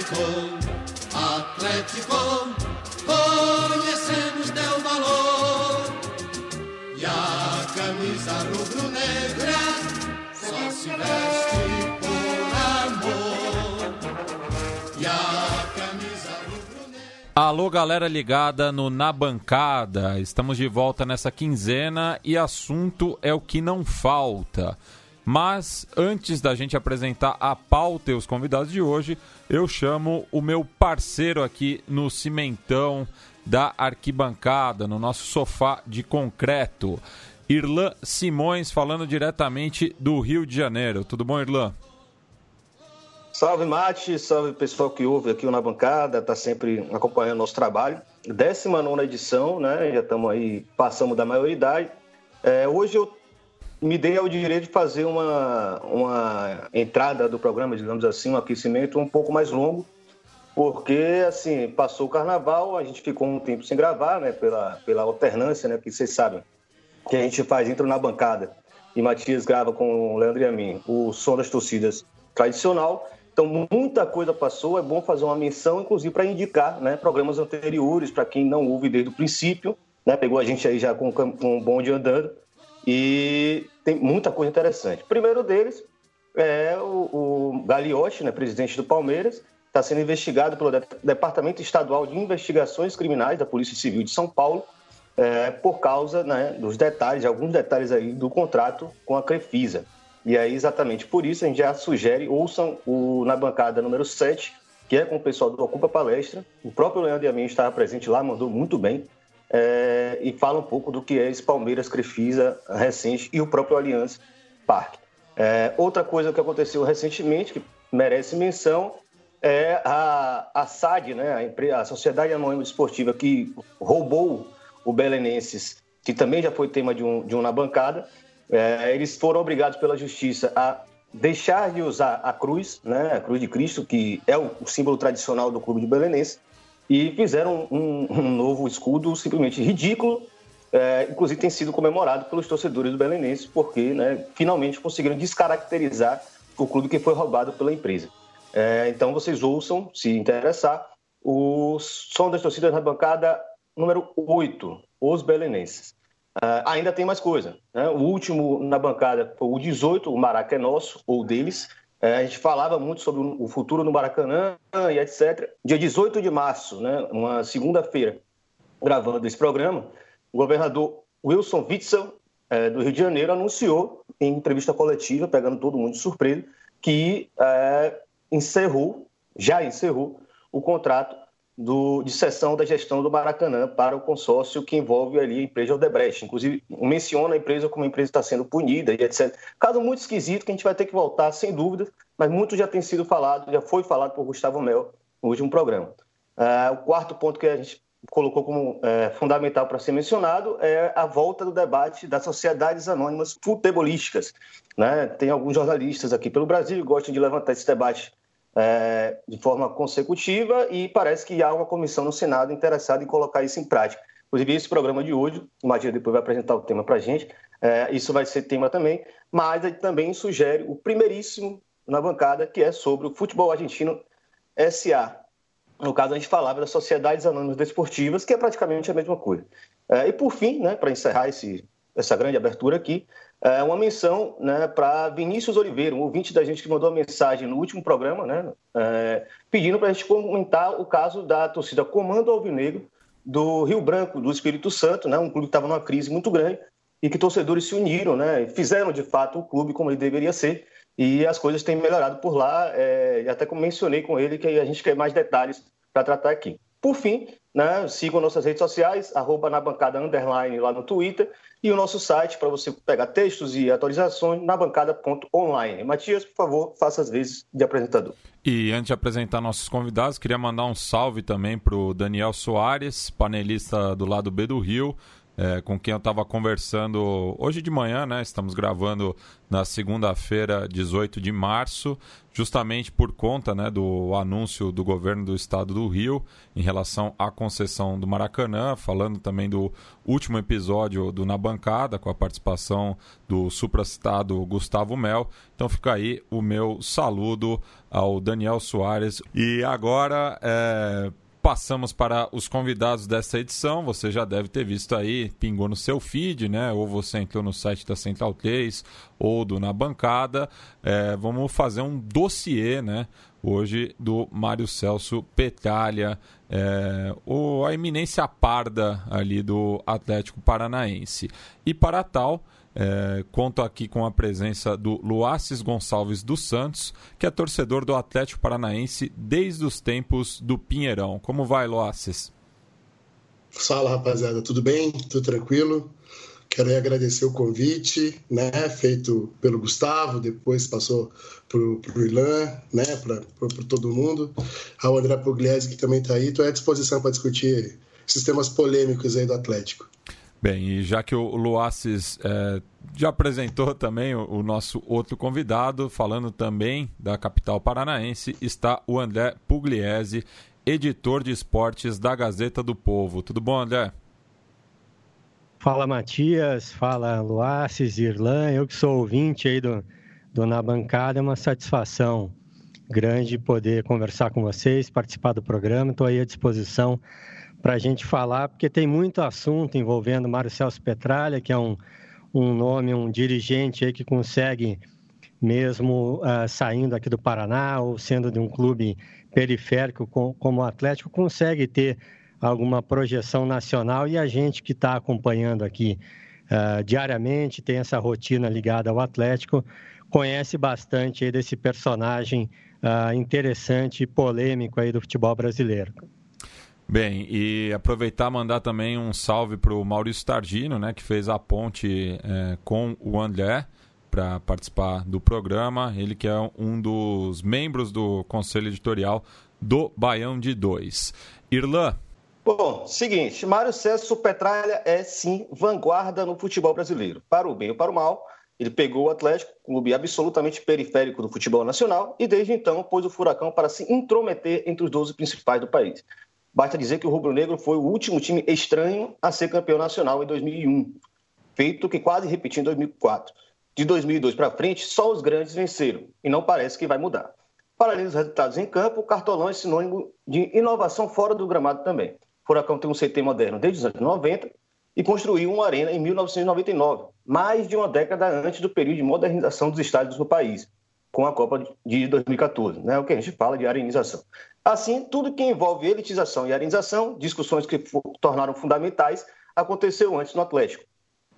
Atlético, Atlético, conhecemos teu valor. E a camisa rubro-negra só se veste por amor. E a camisa. Alô, galera ligada no Na Bancada. Estamos de volta nessa quinzena e assunto é o que não falta. Mas antes da gente apresentar a pauta e os convidados de hoje, eu chamo o meu parceiro aqui no cimentão da arquibancada, no nosso sofá de concreto. Irlan Simões falando diretamente do Rio de Janeiro. Tudo bom, Irlan? Salve, Mate, salve pessoal que ouve aqui na bancada, está sempre acompanhando nosso trabalho. 19 edição, né? Já estamos aí, passamos da maioridade. É, hoje eu me dei ao direito de fazer uma, uma entrada do programa, digamos assim, um aquecimento um pouco mais longo, porque, assim, passou o carnaval, a gente ficou um tempo sem gravar, né, pela, pela alternância, né, que vocês sabem, que a gente faz, entra na bancada e Matias grava com o Leandro e a mim o som das torcidas tradicional. Então, muita coisa passou, é bom fazer uma menção, inclusive, para indicar né, programas anteriores, para quem não ouve desde o princípio, né, pegou a gente aí já com, com um bonde andando, e tem muita coisa interessante. Primeiro deles é o, o né, presidente do Palmeiras, está sendo investigado pelo Departamento Estadual de Investigações Criminais da Polícia Civil de São Paulo é, por causa né, dos detalhes, alguns detalhes aí do contrato com a Crefisa. E aí, exatamente por isso, a gente já sugere, ouçam o, na bancada número 7, que é com o pessoal do Ocupa Palestra. O próprio Leandro Yamin estava presente lá, mandou muito bem é, e fala um pouco do que é esse Palmeiras Crefisa recente e o próprio Allianz Parque. É, outra coisa que aconteceu recentemente, que merece menção, é a, a SAD, né, a, a Sociedade Anônima Esportiva, que roubou o Belenenses, que também já foi tema de um, de um na bancada. É, eles foram obrigados pela justiça a deixar de usar a cruz, né, a cruz de Cristo, que é o, o símbolo tradicional do clube de Belenenses, e fizeram um, um novo escudo simplesmente ridículo, é, inclusive tem sido comemorado pelos torcedores do Belenenses, porque né, finalmente conseguiram descaracterizar o clube que foi roubado pela empresa. É, então vocês ouçam, se interessar, o som das torcidas na bancada número 8, os belenenses. Uh, ainda tem mais coisa. Né? O último na bancada foi o 18, o Maraca é nosso, ou deles, é, a gente falava muito sobre o futuro no Maracanã e etc. Dia 18 de março, né, uma segunda-feira, gravando esse programa, o governador Wilson Witzel, é, do Rio de Janeiro, anunciou em entrevista coletiva, pegando todo mundo de surpresa, que é, encerrou, já encerrou, o contrato do, de cessão da gestão do Maracanã para o consórcio que envolve ali a empresa Odebrecht. Inclusive, menciona a empresa como a empresa está sendo punida e etc. Caso muito esquisito que a gente vai ter que voltar, sem dúvida, mas muito já tem sido falado, já foi falado por Gustavo Mel no último programa. Uh, o quarto ponto que a gente colocou como uh, fundamental para ser mencionado é a volta do debate das sociedades anônimas futebolísticas. Né? Tem alguns jornalistas aqui pelo Brasil que gostam de levantar esse debate é, de forma consecutiva e parece que há uma comissão no Senado interessada em colocar isso em prática. Inclusive, esse programa de hoje, o Matia depois vai apresentar o tema para a gente, é, isso vai ser tema também, mas ele também sugere o primeiríssimo na bancada, que é sobre o futebol argentino SA. No caso, a gente falava das sociedades anônimas desportivas, que é praticamente a mesma coisa. É, e por fim, né, para encerrar esse, essa grande abertura aqui, é uma menção né, para Vinícius Oliveira, um ouvinte da gente que mandou uma mensagem no último programa, né, é, pedindo para a gente comentar o caso da torcida Comando Alvinegro do Rio Branco, do Espírito Santo, né, um clube que estava numa crise muito grande e que torcedores se uniram, né, fizeram de fato o clube como ele deveria ser e as coisas têm melhorado por lá. É, até mencionei com ele que a gente quer mais detalhes para tratar aqui. Por fim, né, sigam nossas redes sociais, arroba na bancada underline lá no Twitter e o nosso site para você pegar textos e atualizações na bancada.online. Matias, por favor, faça as vezes de apresentador. E antes de apresentar nossos convidados, queria mandar um salve também para o Daniel Soares, panelista do lado B do Rio, é, com quem eu estava conversando hoje de manhã, né? Estamos gravando na segunda-feira, 18 de março, justamente por conta né, do anúncio do governo do estado do Rio em relação à concessão do Maracanã, falando também do último episódio do Na Bancada, com a participação do supracitado Gustavo Mel. Então fica aí o meu saludo ao Daniel Soares. E agora, é, Passamos para os convidados dessa edição. Você já deve ter visto aí, pingou no seu feed, né? Ou você entrou no site da Central 3 ou do Na Bancada. É, vamos fazer um dossiê, né? Hoje do Mário Celso Petralha, é, o, a eminência parda ali do Atlético Paranaense. E para tal, é, conto aqui com a presença do Luaces Gonçalves dos Santos, que é torcedor do Atlético Paranaense desde os tempos do Pinheirão. Como vai, Luaces? Fala, rapaziada. Tudo bem? Tudo tranquilo? Quero agradecer o convite, né, feito pelo Gustavo, depois passou para o Irlan, né, para todo mundo. Ao André Pugliese, que também está aí. Estou à disposição para discutir sistemas polêmicos aí do Atlético. Bem, e já que o Luaces é, já apresentou também o, o, nosso outro convidado, falando também da capital paranaense, está o André Pugliese, editor de esportes da Gazeta do Povo. Tudo bom, André? Fala, Matias. Fala, Luaces, Irlan. Eu que sou ouvinte aí do, do Na Bancada, é uma satisfação grande poder conversar com vocês, participar do programa. Estou aí à disposição para a gente falar, porque tem muito assunto envolvendo Mário Celso Petralha, que é um, um nome, um dirigente aí que consegue, mesmo uh, saindo aqui do Paraná ou sendo de um clube periférico com, como o Atlético, consegue ter alguma projeção nacional e a gente que está acompanhando aqui uh, diariamente, tem essa rotina ligada ao Atlético, conhece bastante aí desse personagem uh, interessante e polêmico aí do futebol brasileiro. Bem, e aproveitar mandar também um salve para o Maurício Tardino, né, que fez a ponte é, com o André para participar do programa. Ele que é um dos membros do conselho editorial do Baião de Dois. Irlan. Bom, seguinte, Mário César Petralha é sim vanguarda no futebol brasileiro. Para o bem ou para o mal, ele pegou o Atlético, clube absolutamente periférico do futebol nacional, e desde então pôs o Furacão para se intrometer entre os 12 principais do país. Basta dizer que o Rubro Negro foi o último time estranho a ser campeão nacional em 2001, feito que quase repetiu em 2004. De 2002 para frente, só os grandes venceram, e não parece que vai mudar. Para além dos resultados em campo, o Cartolão é sinônimo de inovação fora do gramado também. O Furacão tem um CT moderno desde os anos 90 e construiu uma arena em 1999, mais de uma década antes do período de modernização dos estádios no país, com a Copa de 2014, né? o que a gente fala de arenização. Assim, tudo que envolve elitização e arenização, discussões que tornaram fundamentais, aconteceu antes no Atlético.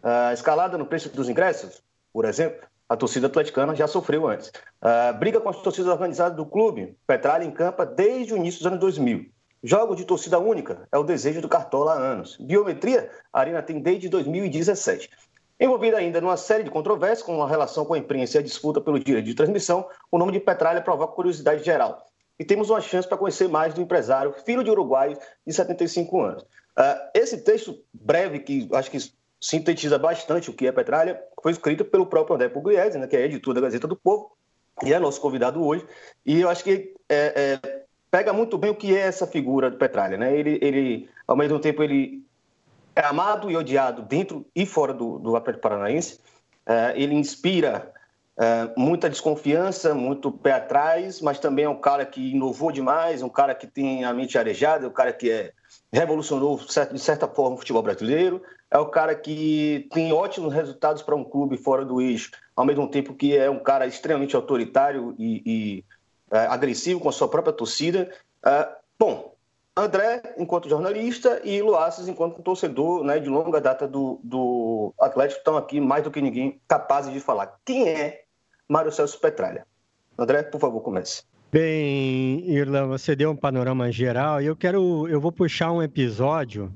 A escalada no preço dos ingressos, por exemplo, a torcida atleticana já sofreu antes. A briga com as torcidas organizadas do clube, Petralha encampa desde o início dos anos 2000. Jogo de torcida única é o desejo do Cartola há anos. Biometria, a Arena tem desde 2017. Envolvida ainda numa série de controvérsias com a relação com a imprensa e a disputa pelo direito de transmissão, o nome de Petralha provoca curiosidade geral e temos uma chance para conhecer mais do empresário, filho de uruguaio, de 75 anos. Uh, esse texto breve, que acho que sintetiza bastante o que é Petralha, foi escrito pelo próprio André Pugliese, né, que é editor da Gazeta do Povo, e é nosso convidado hoje. E eu acho que é, é, pega muito bem o que é essa figura de Petralha. Né? Ele, ele, ao mesmo tempo, ele é amado e odiado dentro e fora do, do Atlético Paranaense. Uh, ele inspira é, muita desconfiança, muito pé atrás, mas também é um cara que inovou demais, um cara que tem a mente arejada, um cara que é, revolucionou de certa forma o futebol brasileiro, é o cara que tem ótimos resultados para um clube fora do eixo, ao mesmo tempo que é um cara extremamente autoritário e, e é, agressivo com a sua própria torcida. É, bom, André, enquanto jornalista, e Luaces, enquanto torcedor né, de longa data do, do Atlético, estão aqui mais do que ninguém capazes de falar. Quem é Mário Celso Petralha. André, por favor, comece. Bem, Irlan, você deu um panorama geral e eu quero, eu vou puxar um episódio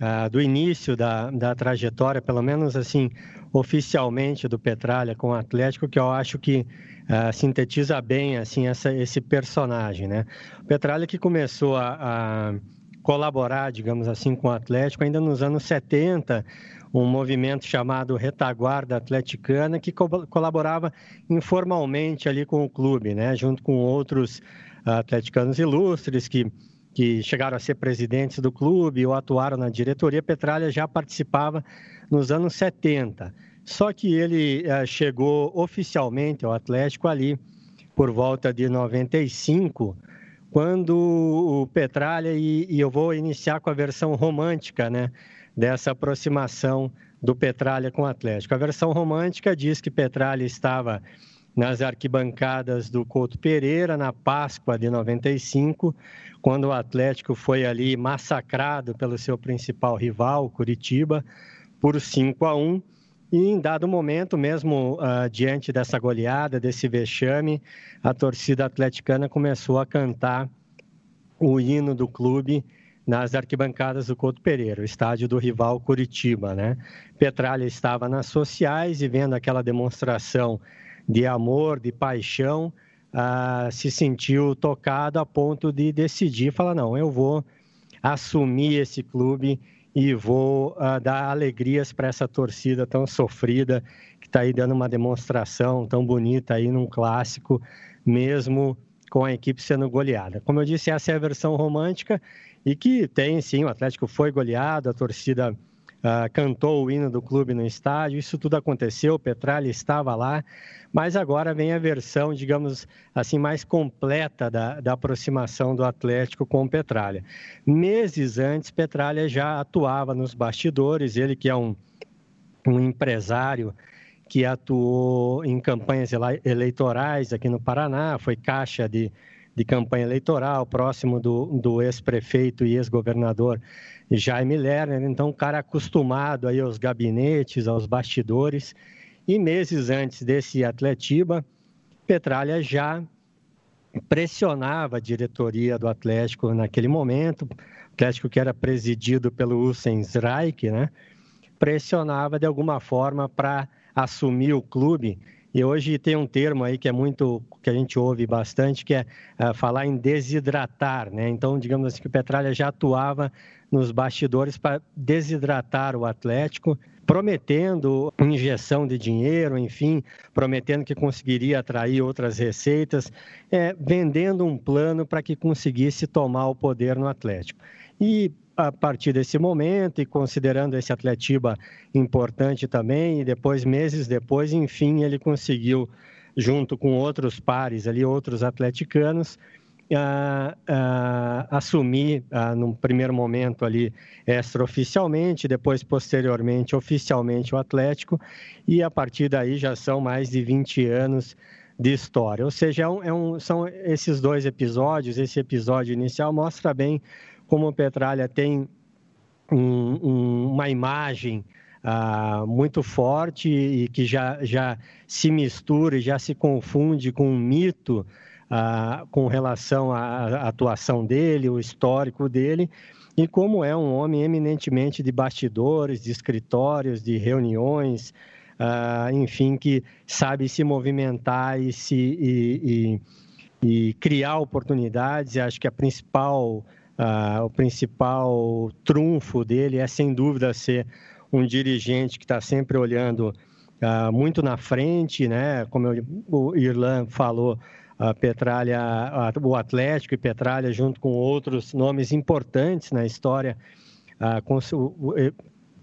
uh, do início da, da trajetória, pelo menos assim, oficialmente do Petralha com o Atlético, que eu acho que uh, sintetiza bem assim essa, esse personagem, né? O Petralha que começou a, a colaborar, digamos assim, com o Atlético ainda nos anos 70, um movimento chamado Retaguarda Atleticana, que co colaborava informalmente ali com o clube, né, junto com outros atleticanos ilustres que, que chegaram a ser presidentes do clube ou atuaram na diretoria. Petralha já participava nos anos 70. Só que ele uh, chegou oficialmente ao Atlético ali por volta de 95, quando o Petralha, e, e eu vou iniciar com a versão romântica né, dessa aproximação do Petralha com o Atlético. A versão romântica diz que Petralha estava nas arquibancadas do Couto Pereira na Páscoa de 95, quando o Atlético foi ali massacrado pelo seu principal rival, Curitiba, por 5 a 1. E em dado momento, mesmo uh, diante dessa goleada, desse vexame, a torcida atleticana começou a cantar o hino do clube nas arquibancadas do Couto Pereira, o estádio do rival Curitiba, né? Petralha estava nas sociais e vendo aquela demonstração de amor, de paixão, ah, se sentiu tocado a ponto de decidir, falar, não, eu vou assumir esse clube e vou ah, dar alegrias para essa torcida tão sofrida, que está aí dando uma demonstração tão bonita aí num clássico, mesmo com a equipe sendo goleada. Como eu disse, essa é a versão romântica e que tem sim, o Atlético foi goleado, a torcida uh, cantou o hino do clube no estádio, isso tudo aconteceu, o Petralha estava lá, mas agora vem a versão, digamos assim, mais completa da, da aproximação do Atlético com o Petralha. Meses antes, Petralha já atuava nos bastidores, ele que é um, um empresário que atuou em campanhas eleitorais aqui no Paraná, foi caixa de, de campanha eleitoral, próximo do, do ex-prefeito e ex-governador Jaime Lerner, então um cara acostumado aí aos gabinetes, aos bastidores, e meses antes desse Atletiba, Petralha já pressionava a diretoria do Atlético naquele momento, Atlético que era presidido pelo Hussein Zraik, né? pressionava de alguma forma para assumir o clube e hoje tem um termo aí que é muito, que a gente ouve bastante, que é uh, falar em desidratar, né? Então, digamos assim, que o Petralha já atuava nos bastidores para desidratar o Atlético, prometendo injeção de dinheiro, enfim, prometendo que conseguiria atrair outras receitas, é, vendendo um plano para que conseguisse tomar o poder no Atlético. E a partir desse momento e considerando esse Atletiba importante também, e depois, meses depois, enfim, ele conseguiu, junto com outros pares ali, outros atleticanos, uh, uh, assumir, uh, num primeiro momento ali, extraoficialmente, depois, posteriormente, oficialmente o Atlético, e a partir daí já são mais de 20 anos de história. Ou seja, é um, é um, são esses dois episódios, esse episódio inicial mostra bem como o Petralha tem um, um, uma imagem ah, muito forte e que já, já se mistura e já se confunde com um mito ah, com relação à atuação dele, o histórico dele, e como é um homem eminentemente de bastidores, de escritórios, de reuniões, ah, enfim, que sabe se movimentar e, se, e, e, e criar oportunidades. Acho que a principal ah, o principal trunfo dele é, sem dúvida, ser um dirigente que está sempre olhando ah, muito na frente, né? Como eu, o Irlan falou, a Petralha, a, o Atlético e Petralha, junto com outros nomes importantes na história, ah, o,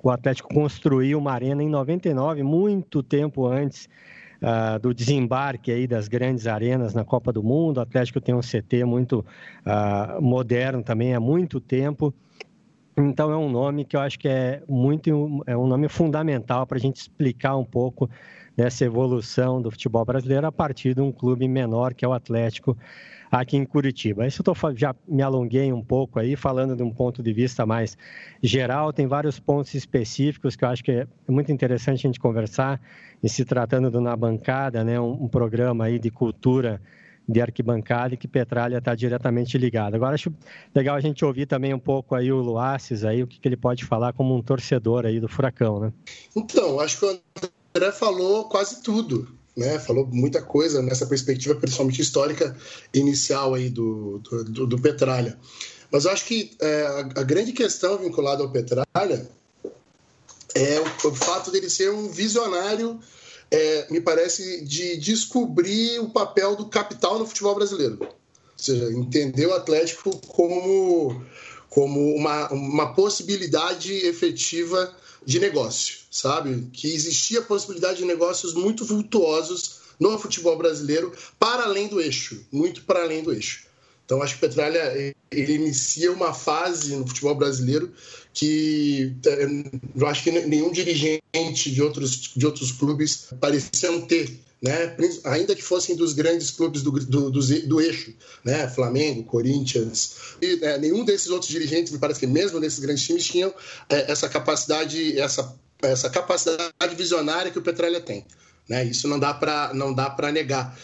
o Atlético construiu uma arena em 99, muito tempo antes uh, do desembarque aí das grandes arenas na Copa do Mundo. O Atlético tem um CT muito uh, moderno também há muito tempo. Então é um nome que eu acho que é muito é um nome fundamental para a gente explicar um pouco dessa evolução do futebol brasileiro a partir de um clube menor que é o Atlético aqui em Curitiba. Isso eu tô, já me alonguei um pouco aí, falando de um ponto de vista mais geral, tem vários pontos específicos que eu acho que é muito interessante a gente conversar, e se tratando do Na Bancada, né, um, um programa aí de cultura de arquibancada e que Petralha está diretamente ligado. Agora acho legal a gente ouvir também um pouco aí o Luaces aí, o que, que ele pode falar como um torcedor aí do Furacão, né? Então, acho que o André falou quase tudo né? Falou muita coisa nessa perspectiva, principalmente histórica inicial aí do, do, do Petralha. Mas eu acho que é, a, a, grande questão vinculada ao Petralha é o, o fato dele ser um visionário, é, me parece, de descobrir o papel do capital no futebol brasileiro. Ou seja, entender o Atlético como, como uma, uma possibilidade efetiva de negócio, sabe? Que existia possibilidade de negócios muito vultuosos no futebol brasileiro para além do eixo, muito para além do eixo. Então acho que o Petralha ele inicia uma fase no futebol brasileiro que eh, eu acho que nenhum dirigente de outros, de outros clubes pareciam ter. Né? ainda que fossem dos grandes clubes do, do, do, do eixo, né? Flamengo, Corinthians, e, né, nenhum desses outros dirigentes, me parece que mesmo desses grandes times, tinham é, essa capacidade, essa, essa capacidade visionária que o Petralha tem. Né? Isso não dá para não dá para negar.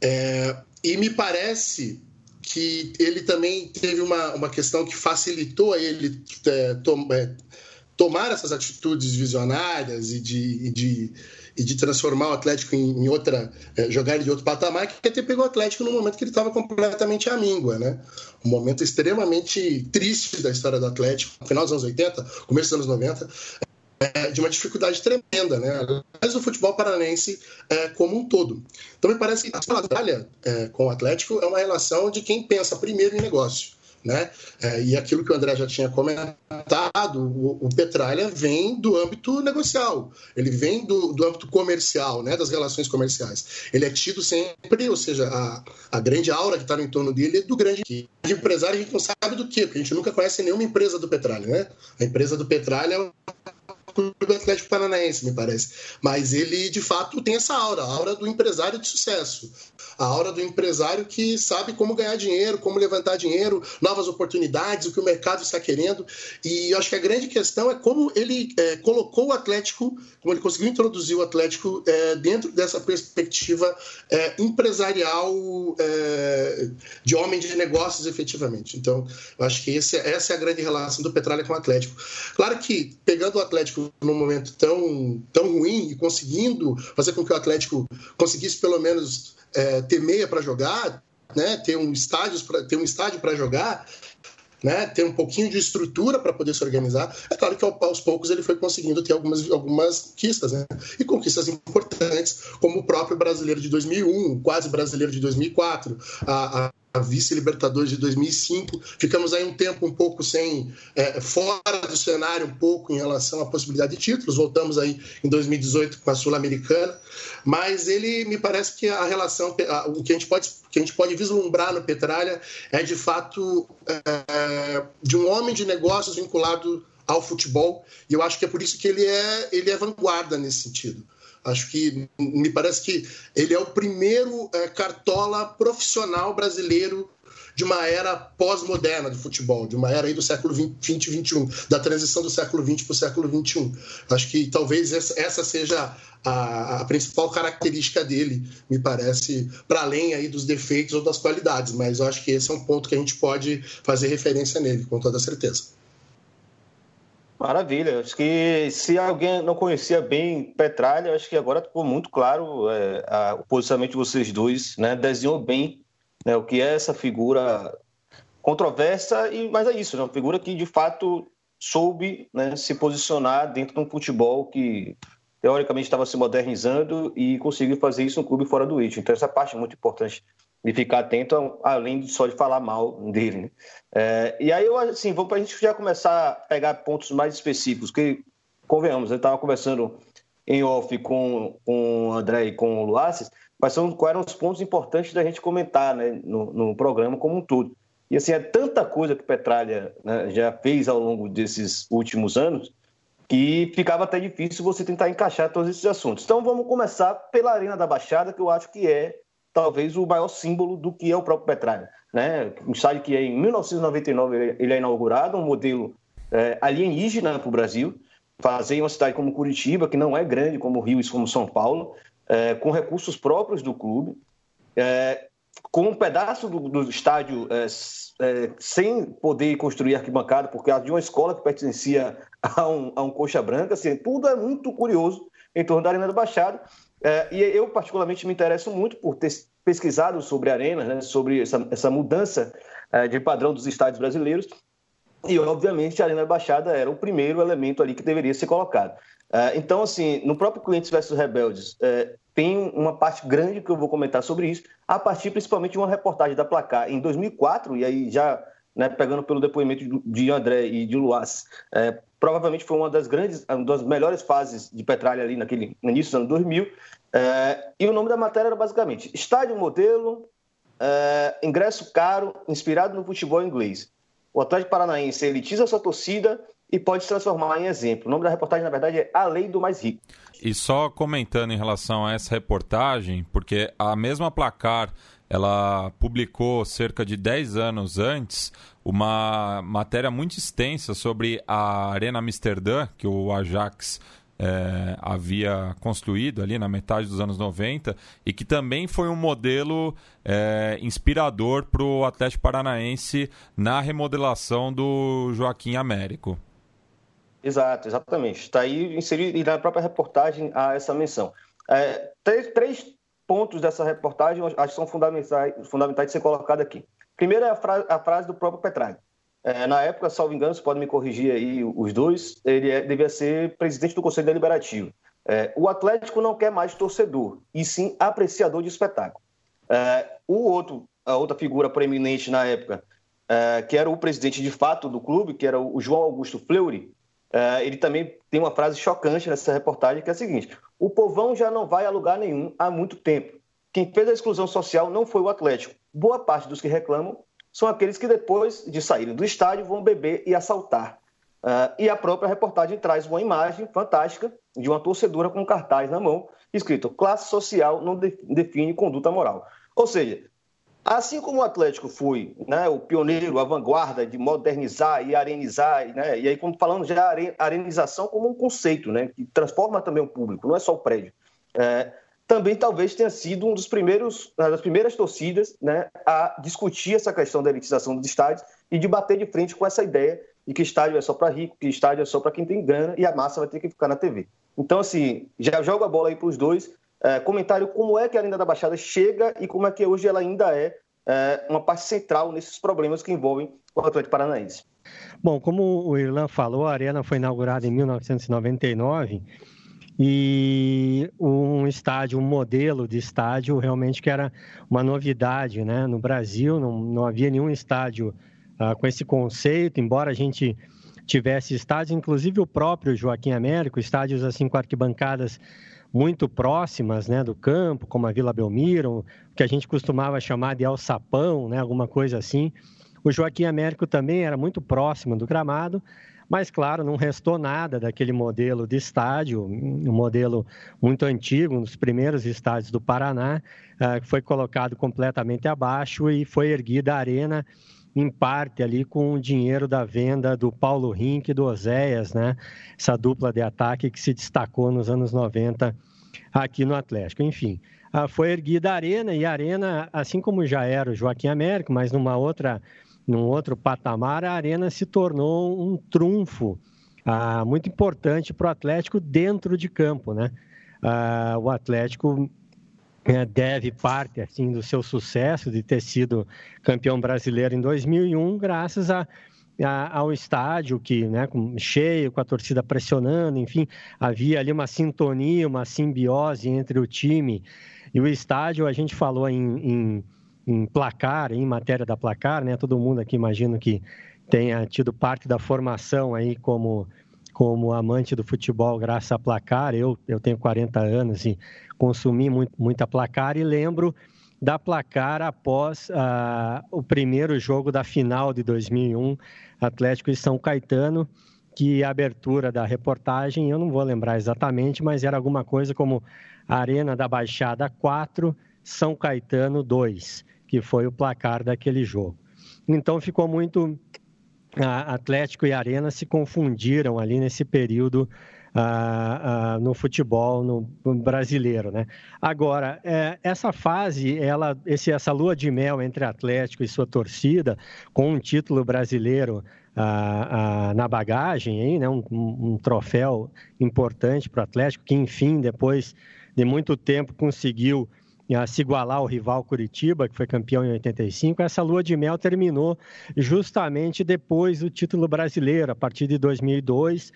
É, e me parece que ele também teve uma, uma questão que facilitou a ele é, é, tomar essas atitudes visionárias e de, e de, e de transformar o Atlético em, em outra, é, jogar ele de outro patamar, que até pegou o Atlético no momento que ele estava completamente à míngua, né? Um momento extremamente triste da história do Atlético, final dos anos 80, começo dos anos 90, é, de uma dificuldade tremenda, né? Mas o futebol paranaense é, como um todo. Então me parece que a batalha é, com o Atlético é uma relação de quem pensa primeiro em negócio. Né? É, e aquilo que o André já tinha comentado, o, o, Petralha vem do âmbito negocial, ele vem do, do âmbito comercial, né? das relações comerciais. Ele é tido sempre, ou seja, a, a grande aura que está no entorno dele é do grande de empresário, a gente não sabe do quê, porque a gente nunca conhece nenhuma empresa do Petralha. Né? A empresa do Petralha é Clube Atlético Paranaense, me parece. Mas ele, de fato, tem essa aura, a aura do empresário de sucesso. A aura do empresário que sabe como ganhar dinheiro, como levantar dinheiro, novas oportunidades, o que o mercado está querendo. E eu acho que a grande questão é como ele é, colocou o Atlético, como ele conseguiu introduzir o Atlético é, dentro dessa perspectiva é, empresarial é, de homem de negócios, efetivamente. Então, eu acho que esse, essa é a grande relação do Petralha com o Atlético. Claro que, pegando o Atlético num momento tão, tão ruim e conseguindo fazer com que o Atlético conseguisse pelo menos é, ter meia para jogar, né, ter um estádio para ter um estádio para jogar, né, ter um pouquinho de estrutura para poder se organizar. É claro que aos poucos ele foi conseguindo ter algumas, algumas conquistas, né? E conquistas importantes, como o próprio brasileiro de 2001, quase brasileiro de 2004, a, a a vice-libertadores de 2005. Ficamos aí um tempo um pouco sem, é, fora do cenário um pouco em relação à possibilidade de títulos. Voltamos aí em 2018 com a Sul-Americana. Mas ele me parece que a relação, o que a gente pode, que a gente pode vislumbrar no Petralha é de fato é, de um homem de negócios vinculado ao futebol. E eu acho que é por isso que ele é, ele é vanguarda nesse sentido. Acho que me parece que ele é o primeiro é, cartola profissional brasileiro de uma era pós-moderna do futebol, de uma era aí do século 20 e 21, da transição do século 20 para o século 21. Acho que talvez essa seja a, a principal característica dele, me parece, para além aí dos defeitos ou das qualidades, mas acho que esse é um ponto que a gente pode fazer referência nele, com toda certeza. Maravilha. Acho que se alguém não conhecia bem Petralha, acho que agora ficou muito claro é, a, o posicionamento de vocês dois, né? Desenhou bem né, o que é essa figura controversa, e mas é isso, né, uma figura que de fato soube né, se posicionar dentro de um futebol que teoricamente estava se modernizando e conseguiu fazer isso no clube fora do eixo. Então essa parte é muito importante de ficar atento, além de só de falar mal dele. Né? É, e aí, eu, assim, vamos para a gente já começar a pegar pontos mais específicos, que, convenhamos, eu estava conversando em off com, com o André e com o Luaces, quais, são, quais eram os pontos importantes da gente comentar né, no, no programa como um todo. E assim, é tanta coisa que Petralha né, já fez ao longo desses últimos anos que ficava até difícil você tentar encaixar todos esses assuntos. Então vamos começar pela Arena da Baixada, que eu acho que é talvez o maior símbolo do que é o próprio Petralha. Né? Um estádio que em 1999 ele é inaugurado, um modelo é, alienígena para o Brasil, fazer uma cidade como Curitiba, que não é grande como Rio e como São Paulo, é, com recursos próprios do clube, é, com um pedaço do, do estádio é, é, sem poder construir arquibancada, por causa de uma escola que pertencia a um, a um coxa branca, assim, tudo é muito curioso em torno da Arena do Baixado É, e eu, particularmente, me interesso muito por ter pesquisado sobre a Arena, né, sobre essa, essa mudança é, de padrão dos estádios brasileiros. E, obviamente, a Arena da Baixada era o primeiro elemento ali que deveria ser colocado. É, então, assim, no próprio Clientes versus Rebeldes, é, tem uma parte grande que eu vou comentar sobre isso, a partir principalmente de uma reportagem da Placar em 2004, e aí já né, pegando pelo depoimento de André e de Luaz, é, provavelmente foi uma das grandes, uma das melhores fases de Petralha ali naquele, no início dos anos 2000, é, e o nome da matéria era basicamente Estádio Modelo, é, ingresso caro, inspirado no futebol inglês. O Atlético Paranaense elitiza sua torcida e pode se transformar em exemplo. O nome da reportagem, na verdade, é A Lei do Mais Rico. E só comentando em relação a essa reportagem, porque a mesma placar ela publicou cerca de 10 anos antes uma matéria muito extensa sobre a Arena Amsterdã, que o Ajax é, havia construído ali na metade dos anos 90 e que também foi um modelo é, inspirador para o Atlético Paranaense na remodelação do Joaquim Américo. Exato, exatamente. Está aí inserido na própria reportagem há essa menção. É, três, três pontos dessa reportagem acho que são fundamentais, fundamentais de ser colocado aqui. Primeiro é a, fra a frase do próprio Petraghi. É, na época, salvo engano, você pode me corrigir aí os dois, ele é, devia ser presidente do Conselho Deliberativo. É, o Atlético não quer mais torcedor, e sim apreciador de espetáculo. É, o outro, a outra figura proeminente na época, é, que era o presidente de fato do clube, que era o João Augusto Fleury, ele também tem uma frase chocante nessa reportagem, que é a seguinte: o povão já não vai a lugar nenhum há muito tempo. Quem fez a exclusão social não foi o Atlético. Boa parte dos que reclamam são aqueles que depois de saírem do estádio vão beber e assaltar. Uh, e a própria reportagem traz uma imagem fantástica de uma torcedora com um cartaz na mão, escrito classe social não define conduta moral. Ou seja, assim como o Atlético foi né, o pioneiro, a vanguarda de modernizar e arenizar, né, e aí como falando já arenização como um conceito, né, que transforma também o público, não é só o prédio. É, também talvez tenha sido um dos primeiros, uma das primeiras torcidas né, a discutir essa questão da elitização dos estádios e de bater de frente com essa ideia de que estádio é só para rico, que estádio é só para quem tem grana e a massa vai ter que ficar na TV. Então, assim, já jogo a bola aí para os dois. É, comentário como é que a Arena da Baixada chega e como é que hoje ela ainda é, é uma parte central nesses problemas que envolvem o Atlético Paranaense. Bom, como o Irlan falou, a Arena foi inaugurada em 1999 e um estádio, um modelo de estádio realmente que era uma novidade, né? No Brasil não, não havia nenhum estádio uh, com esse conceito, embora a gente tivesse estádios, inclusive o próprio Joaquim Américo, estádios assim com arquibancadas muito próximas, né, do campo, como a Vila Belmiro, que a gente costumava chamar de alçapão, né, alguma coisa assim. O Joaquim Américo também era muito próximo do gramado, mas, claro, não restou nada daquele modelo de estádio, um modelo muito antigo, um dos primeiros estádios do Paraná, uh, que foi colocado completamente abaixo e foi erguida a arena em parte ali com o dinheiro da venda do Paulo Rink e do Oséias, né? Essa dupla de ataque que se destacou nos anos 90 aqui no Atlético. Enfim, uh, foi erguida a arena e a arena, assim como já era o Joaquim Américo, mas numa outra num outro patamar, a Arena se tornou um trunfo ah, muito importante para o Atlético dentro de campo, né? Ah, o Atlético deve parte assim do seu sucesso de ter sido campeão brasileiro em 2001 graças a, ao estádio que né cheio com a torcida pressionando enfim havia ali uma sintonia uma simbiose entre o time e o estádio a gente falou em, em em placar, em matéria da placar, né? Todo mundo aqui imagino que tenha tido parte da formação aí como como amante do futebol graças a placar. Eu, eu tenho 40 anos e consumi muito, muita placar e lembro da placar após uh, o primeiro jogo da final de 2001, Atlético e São Caetano, que a abertura da reportagem, eu não vou lembrar exatamente, mas era alguma coisa como Arena da Baixada 4, São Caetano 2 que foi o placar daquele jogo. Então ficou muito. Atlético e Arena se confundiram ali nesse período ah, ah, no futebol no, brasileiro, né? Agora é, essa fase, ela, esse, essa lua de mel entre Atlético e sua torcida, com um título brasileiro ah, na bagagem, aí, né? Um, um troféu importante para o Atlético, que enfim depois de muito tempo conseguiu a se igualar ao rival Curitiba, que foi campeão em 85, essa lua de mel terminou justamente depois do título brasileiro, a partir de 2002,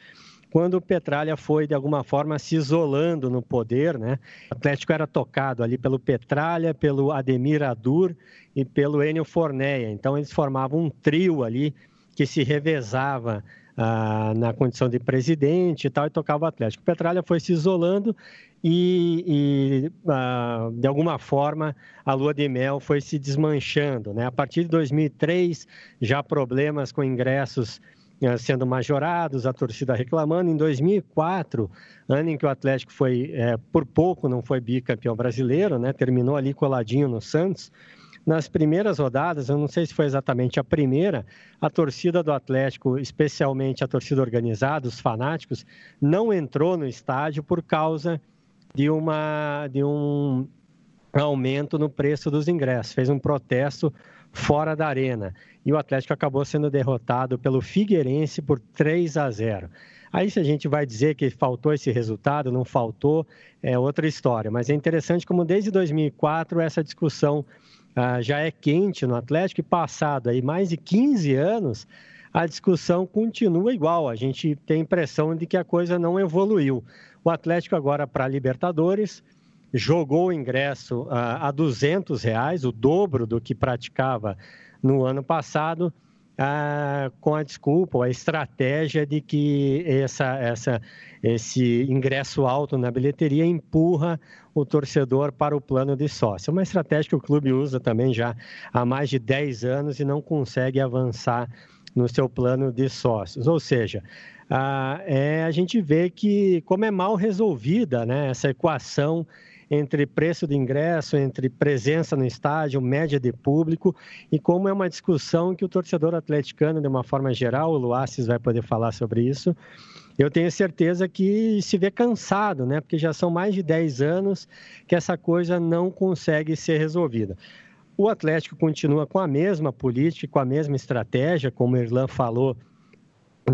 quando o Petralha foi, de alguma forma, se isolando no poder. Né? O Atlético era tocado ali pelo Petralha, pelo Ademir Adur e pelo Enio Forneia. Então, eles formavam um trio ali que se revezava ah, na condição de presidente e tal, e tocava o Atlético. O Petralha foi se isolando e, e ah, de alguma forma, a lua de mel foi se desmanchando. Né? A partir de 2003, já problemas com ingressos ah, sendo majorados, a torcida reclamando. Em 2004, ano em que o Atlético foi, é, por pouco, não foi bicampeão brasileiro, né? terminou ali coladinho no Santos. Nas primeiras rodadas, eu não sei se foi exatamente a primeira, a torcida do Atlético, especialmente a torcida organizada, os fanáticos, não entrou no estádio por causa de, uma, de um aumento no preço dos ingressos. Fez um protesto fora da arena. E o Atlético acabou sendo derrotado pelo Figueirense por 3 a 0. Aí, se a gente vai dizer que faltou esse resultado, não faltou, é outra história. Mas é interessante como desde 2004 essa discussão ah, já é quente no Atlético e passado aí mais de 15 anos, a discussão continua igual. A gente tem a impressão de que a coisa não evoluiu. O Atlético agora para a Libertadores jogou o ingresso uh, a 200 reais, o dobro do que praticava no ano passado, uh, com a desculpa, a estratégia de que essa, essa, esse ingresso alto na bilheteria empurra o torcedor para o plano de sócio. É uma estratégia que o clube usa também já há mais de 10 anos e não consegue avançar no seu plano de sócios. Ou seja, ah, é, a gente vê que como é mal resolvida né, essa equação entre preço de ingresso, entre presença no estádio, média de público, e como é uma discussão que o torcedor atleticano, de uma forma geral, o Luassis vai poder falar sobre isso, eu tenho certeza que se vê cansado, né? Porque já são mais de 10 anos que essa coisa não consegue ser resolvida. O Atlético continua com a mesma política, com a mesma estratégia, como o Irlan falou,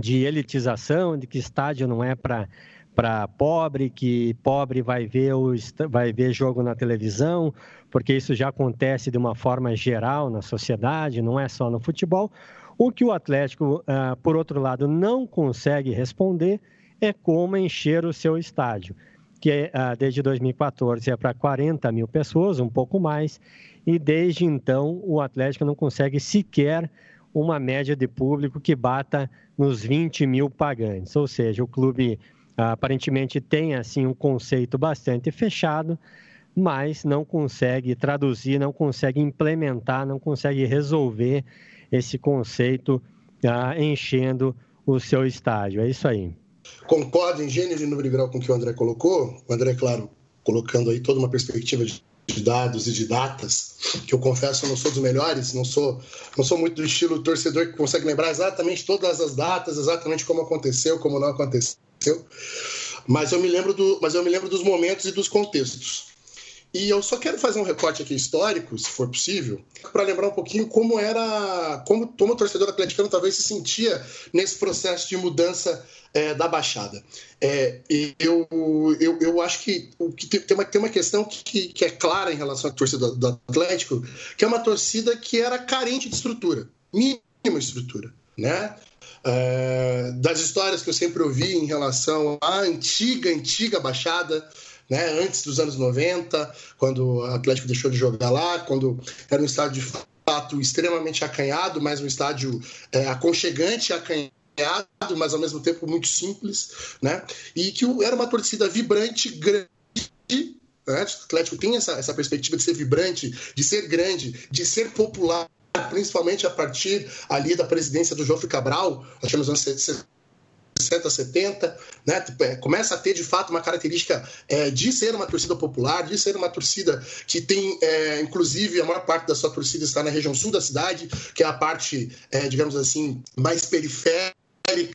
de elitização, de que estádio não é para para pobre, que pobre vai ver, o, vai ver jogo na televisão, porque isso já acontece de uma forma geral na sociedade, não é só no futebol. O que o Atlético, ah, por outro lado, não consegue responder é como encher o seu estádio, que ah, desde 2014 é para 40 mil pessoas, um pouco mais, e desde então o Atlético não consegue sequer uma média de público que bata nos 20 mil pagantes. Ou seja, o clube aparentemente tem assim um conceito bastante fechado, mas não consegue traduzir, não consegue implementar, não consegue resolver esse conceito ah, enchendo o seu estádio. É isso aí. Concordo em gênero e número grau com o que o André colocou. O André, claro, colocando aí toda uma perspectiva de de dados e de datas, que eu confesso eu não sou dos melhores, não sou, não sou muito do estilo torcedor que consegue lembrar exatamente todas as datas, exatamente como aconteceu, como não aconteceu. Mas eu me lembro do, mas eu me lembro dos momentos e dos contextos. E eu só quero fazer um recorte aqui histórico, se for possível, para lembrar um pouquinho como era, como, como o torcedor atleticano talvez se sentia nesse processo de mudança é, da Baixada. É, eu, eu, eu acho que, que tem, uma, tem uma questão que, que é clara em relação à torcida do, do Atlético, que é uma torcida que era carente de estrutura, mínima estrutura, né? É, das histórias que eu sempre ouvi em relação à antiga, antiga Baixada, né, antes dos anos 90, quando o Atlético deixou de jogar lá, quando era um estádio de fato extremamente acanhado, mas um estádio é, aconchegante e acanhado, mas ao mesmo tempo muito simples, né? E que era uma torcida vibrante, grande. Né? O Atlético tem essa, essa perspectiva de ser vibrante, de ser grande, de ser popular, principalmente a partir ali da presidência do Joffre Cabral, nós nos anos 60, 70, né? É, começa a ter de fato uma característica é, de ser uma torcida popular, de ser uma torcida que tem, é, inclusive, a maior parte da sua torcida está na região sul da cidade, que é a parte, é, digamos assim, mais periférica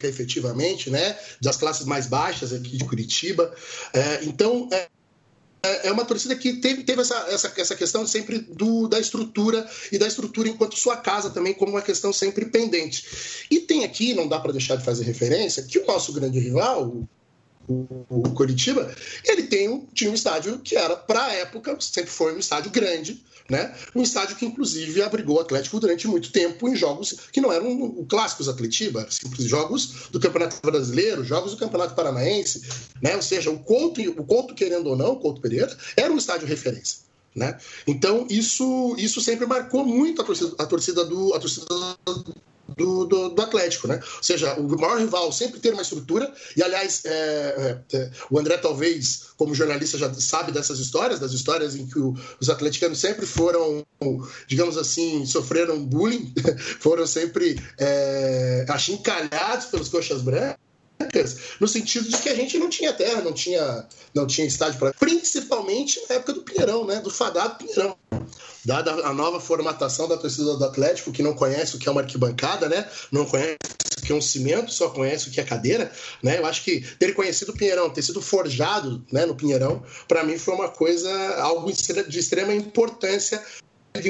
efetivamente, né, das classes mais baixas aqui de Curitiba. É, então, é, é, uma torcida que teve, teve essa, essa, essa questão sempre do, da estrutura e da estrutura enquanto sua casa também como uma questão sempre pendente. E tem aqui, não dá para deixar de fazer referência, que o nosso grande rival, o, Curitiba, ele tem um, tinha um estádio que era, para a época, sempre foi um estádio grande, né? Um estádio que, inclusive, abrigou o Atlético durante muito tempo em jogos que não eram clássicos Atletiba, simples jogos do Campeonato Brasileiro, jogos do Campeonato Paranaense, né? Ou seja, o Couto, o Couto querendo ou não, o Couto Pereira, era um estádio referência. Né? Então, isso, isso sempre marcou muito a torcida, a torcida, do, a torcida do, do, do, Atlético, né? Ou seja, o maior rival sempre ter uma estrutura, e aliás, é, é, é, o André talvez, como jornalista, já sabe dessas histórias, das histórias em que o, os atleticanos sempre foram, digamos assim, sofreram bullying, foram sempre é, achincalhados pelos coxas brancas, no sentido de que a gente não tinha terra, não tinha, não tinha estádio para. Principalmente na época do Pinheirão, né? Do fadado Pinheirão. Dada a nova formatação da torcida do Atlético, que não conhece o que é uma arquibancada, né? Não conhece o que é um cimento, só conhece o que é cadeira, né? Eu acho que ter conhecido o Pinheirão, ter sido forjado né, no Pinheirão, para mim foi uma coisa, algo de extrema importância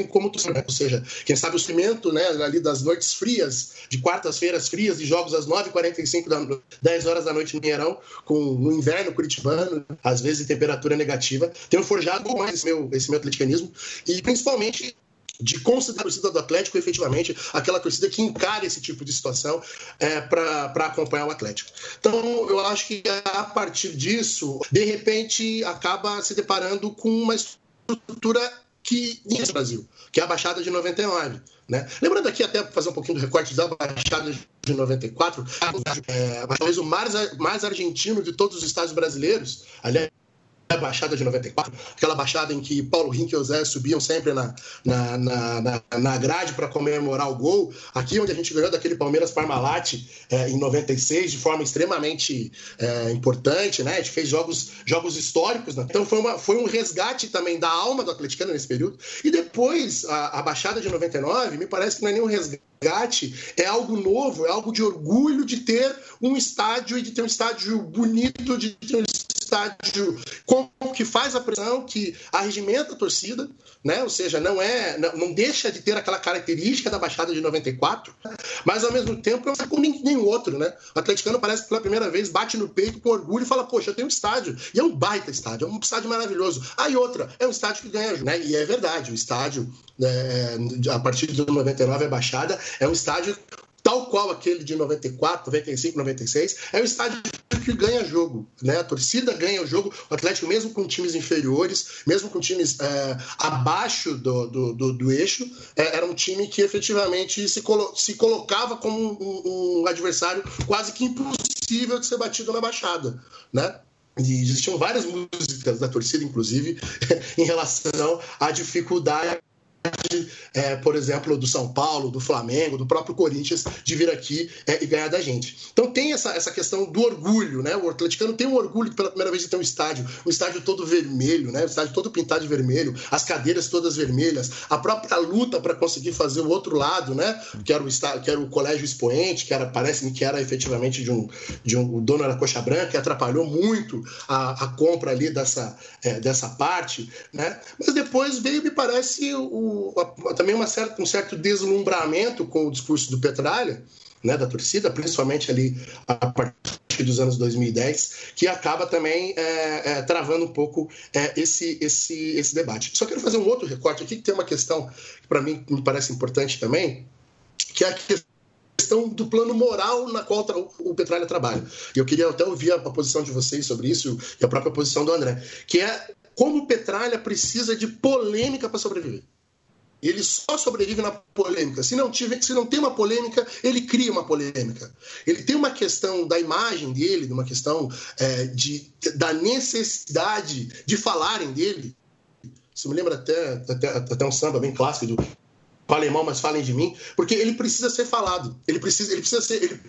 como torcedor, né? ou seja, quem sabe o cimento né, ali das noites frias, de quartas-feiras frias, de jogos às 9h45, da, 10 horas da noite no Mineirão, com, no inverno curitibano, às vezes em temperatura negativa, tenho forjado mais esse meu, esse meu atleticanismo e principalmente de considerar a torcida do Atlético efetivamente aquela torcida que encara esse tipo de situação é, para acompanhar o Atlético. Então, eu acho que a partir disso, de repente, acaba se deparando com uma estrutura que no Brasil, que é a Baixada de 99. Né? Lembrando aqui, até fazer um pouquinho do recorte da Baixada de 94, é, talvez o mais, mais argentino de todos os estados brasileiros, aliás, Baixada de 94, aquela baixada em que Paulo Rink e José subiam sempre na, na, na, na grade para comemorar o gol. Aqui onde a gente ganhou daquele Palmeiras Parmalat é, em 96, de forma extremamente é, importante, né? A gente fez jogos, jogos históricos, né? Então foi, uma, foi um resgate também da alma do atleticano nesse período. E depois, a, a Baixada de 99, me parece que não é nenhum resgate é algo novo, é algo de orgulho de ter um estádio e de ter um estádio bonito, de ter um estádio com, que faz a pressão, que arregimenta a torcida, né? ou seja, não é não, não, deixa de ter aquela característica da Baixada de 94, mas ao mesmo tempo é como nenhum outro. Né? O atleticano parece que pela primeira vez bate no peito com orgulho e fala, poxa, eu tenho um estádio. E é um baita estádio, é um estádio maravilhoso. Aí outra, é um estádio que ganha né? E é verdade, o estádio, é, a partir de 99 é Baixada, é um estádio tal qual aquele de 94, 95, 96, é um estádio que ganha jogo, né? A torcida ganha o jogo, o Atlético, mesmo com times inferiores, mesmo com times é, abaixo do, do, do, do eixo, é, era um time que efetivamente se, colo se colocava como um, um, adversário quase que impossível de ser batido na baixada, né? E existiam várias músicas da torcida, inclusive, em relação à dificuldade é, por exemplo, do São Paulo, do Flamengo, do próprio Corinthians, de vir aqui é, e ganhar da gente. Então tem essa, essa questão do orgulho, né? O atleticano tem um orgulho pela primeira vez de ter um estádio, um estádio todo vermelho, né? O estádio todo pintado de vermelho, as cadeiras todas vermelhas, a própria luta para conseguir fazer o outro lado, né? Que era o estádio, que era o colégio expoente, que era parece-me que era efetivamente de um de um o dono era coxa branca, que atrapalhou muito a, a compra ali dessa é, dessa parte, né? Mas depois veio, me parece, o também uma certa, um certo deslumbramento com o discurso do Petralha, né, da torcida, principalmente ali a partir dos anos 2010, que acaba também é, é, travando um pouco é, esse, esse, esse debate. Só quero fazer um outro recorte aqui, que tem uma questão que para mim me parece importante também, que é a questão do plano moral na qual o Petralha trabalha. E eu queria até ouvir a posição de vocês sobre isso e a própria posição do André, que é como o Petralha precisa de polêmica para sobreviver. Ele só sobrevive na polêmica. Se não, tiver, se não tem uma polêmica, ele cria uma polêmica. Ele tem uma questão da imagem dele, uma questão é, de, da necessidade de falarem dele. Isso me lembra até, até, até um samba bem clássico do alemão, mas falem de mim, porque ele precisa ser falado. Ele precisa, ele precisa ser. Ele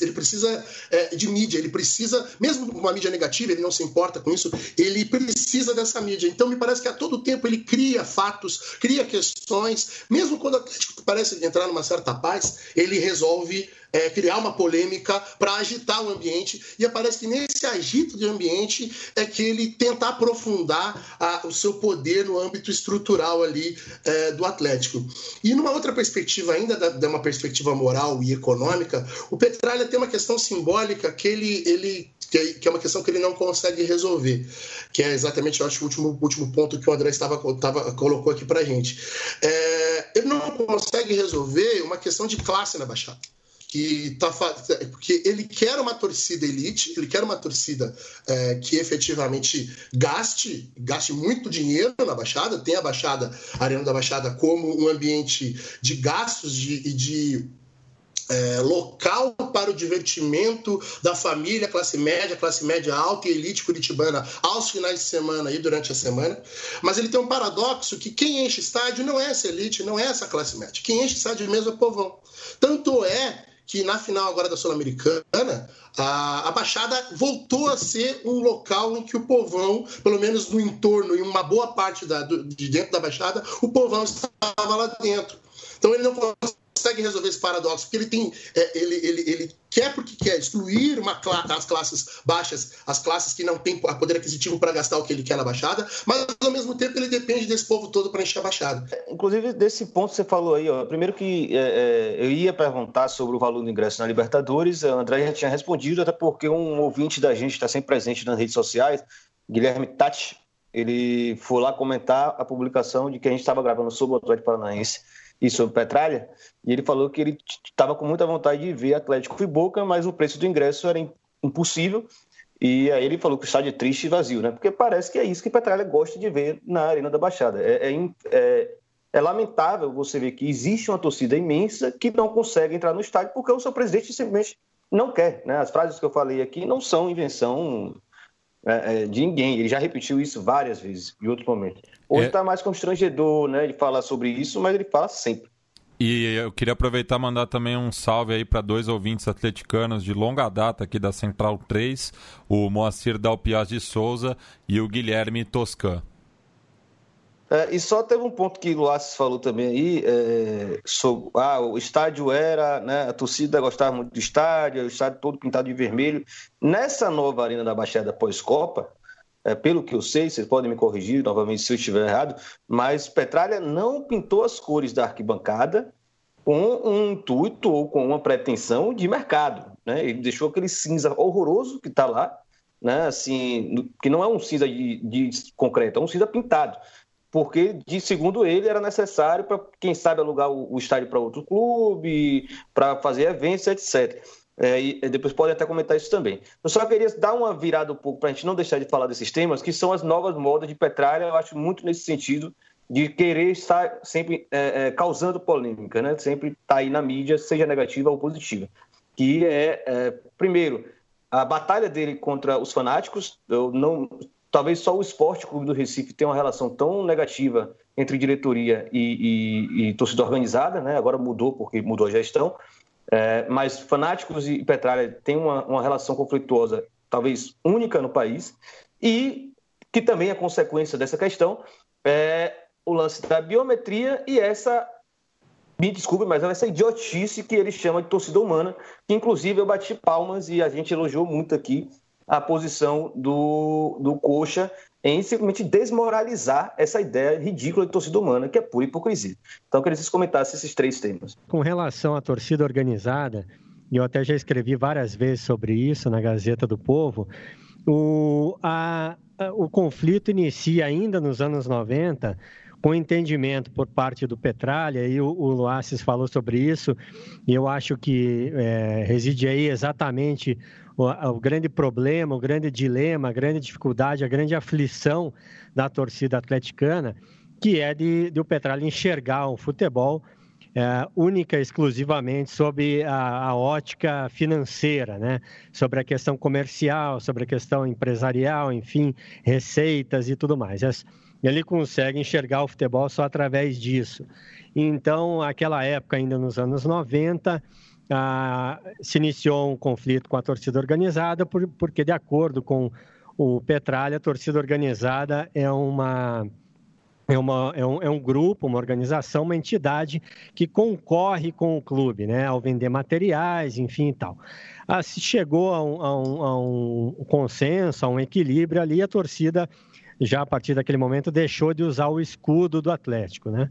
ele precisa é, de mídia, ele precisa, mesmo com uma mídia negativa, ele não se importa com isso, ele precisa dessa mídia. Então, me parece que a todo tempo ele cria fatos, cria questões, mesmo quando o Atlético parece entrar numa certa paz, ele resolve é, criar uma polêmica para agitar o ambiente. E parece que nesse agito de ambiente é que ele tenta aprofundar a, o seu poder no âmbito estrutural ali é, do Atlético. E numa outra perspectiva ainda, da, da, uma perspectiva moral e econômica, o Petralha tem uma questão simbólica que ele, ele que é uma questão que ele não consegue resolver, que é exatamente, eu acho, o último, último ponto que o André estava, estava, colocou aqui para a gente. É, ele não consegue resolver uma questão de classe na Baixada que tá porque ele quer uma torcida elite, ele quer uma torcida é, que efetivamente gaste, gaste muito dinheiro na Baixada, tem a Baixada, a Arena da Baixada como um ambiente de gastos e de, de é, local para o divertimento da família, classe média, classe média alta e elite curitibana aos finais de semana e durante a semana. Mas ele tem um paradoxo que quem enche estádio não é essa elite, não é essa classe média. Quem enche estádio mesmo é o povão. Tanto é que na final agora da Sul-Americana, a, a, Baixada voltou a ser um local em que o povão, pelo menos no entorno, em uma boa parte da, do, de dentro da Baixada, o povão estava lá dentro. Então ele não consegue resolver esse paradoxo, porque ele tem, é, ele, ele, ele quer porque quer excluir uma, as classes baixas, as classes que não têm poder aquisitivo para gastar o que ele quer na Baixada, mas ao mesmo tempo ele depende desse povo todo para encher a Baixada. Inclusive, desse ponto que você falou aí, ó, primeiro que é, é, eu ia perguntar sobre o valor do ingresso na Libertadores, o André já tinha respondido, até porque um ouvinte da gente está sempre presente nas redes sociais, Guilherme Tati, ele foi lá comentar a publicação de que a gente estava gravando sobre o Atlético Paranaense e sobre Petralha, e ele falou que ele estava com muita vontade de ver Atlético e Boca, mas o preço do ingresso era impossível, e aí ele falou que o estádio é triste e vazio, né? Porque parece que é isso que Petralha gosta de ver na Arena da Baixada. É, é, é, é lamentável você ver que existe uma torcida imensa que não consegue entrar no estádio porque o seu presidente simplesmente não quer. Né? As frases que eu falei aqui não são invenção é, é, de ninguém. Ele já repetiu isso várias vezes em outros momentos. Hoje está é... Tá mais constrangedor, né? Ele falar sobre isso, mas ele fala sempre. E eu queria aproveitar e mandar também um salve aí para dois ouvintes atleticanos de longa data aqui da Central 3, o Moacir Dalpiaz de Souza e o Guilherme Toscan. É, e só teve um ponto que o Luaces falou também aí, é, sobre, ah, o estádio era, né, a torcida gostava muito do estádio, o estádio todo pintado de vermelho. Nessa nova arena da Baixada pós-Copa, é, pelo que eu sei, vocês podem me corrigir novamente se eu estiver errado, mas Petralha não pintou as cores da arquibancada com um intuito ou com uma pretensão de mercado. Né? Ele deixou aquele cinza horroroso que está lá, né? assim, que não é um cinza de, de concreto, é um cinza pintado porque, de segundo ele, era necessário para, quem sabe, alugar o, o estádio para outro clube, para fazer eventos, etc. É, e depois pode até comentar isso também. Eu só queria dar uma virada um pouco para a gente não deixar de falar desses temas, que são as novas modas de Petralha, eu acho muito nesse sentido de querer estar sempre é, é, causando polêmica, né? sempre estar tá aí na mídia, seja negativa ou positiva. Que é, é, primeiro, a batalha dele contra os fanáticos, eu não talvez só o Esporte Clube do Recife tenha uma relação tão negativa entre diretoria e, e, e torcida organizada, né? agora mudou porque mudou a gestão, é, mas Fanáticos e Petralha têm uma, uma relação conflituosa talvez única no país e que também é consequência dessa questão é o lance da biometria e essa me desculpe, mas essa idiotice que ele chama de torcida humana, que inclusive eu bati palmas e a gente elogiou muito aqui a posição do, do Coxa em simplesmente desmoralizar essa ideia ridícula de torcida humana, que é pura hipocrisia. Então, eu queria que vocês comentassem esses três temas. Com relação à torcida organizada, e eu até já escrevi várias vezes sobre isso na Gazeta do Povo, o, a, a, o conflito inicia ainda nos anos 90 com entendimento por parte do Petralha, e o, o Luaces falou sobre isso, e eu acho que é, reside aí exatamente o, o, grande problema, o grande dilema, a grande dificuldade, a grande aflição da torcida atleticana, que é de, de o Petralha enxergar o futebol é, única exclusivamente sobre a, a, ótica financeira, né? sobre a questão comercial, sobre a questão empresarial, enfim, receitas e tudo mais. Ele consegue enxergar o futebol só através disso. Então, aquela época, ainda nos anos 90, se iniciou um conflito com a torcida organizada, por, porque, de acordo com o Petralha, a torcida organizada é uma. É, uma, é, um, é um grupo, uma organização, uma entidade que concorre com o clube, né, ao vender materiais, enfim e tal. Ah, se chegou a um, a, um, a um consenso, a um equilíbrio ali, a torcida já a partir daquele momento deixou de usar o escudo do Atlético, né?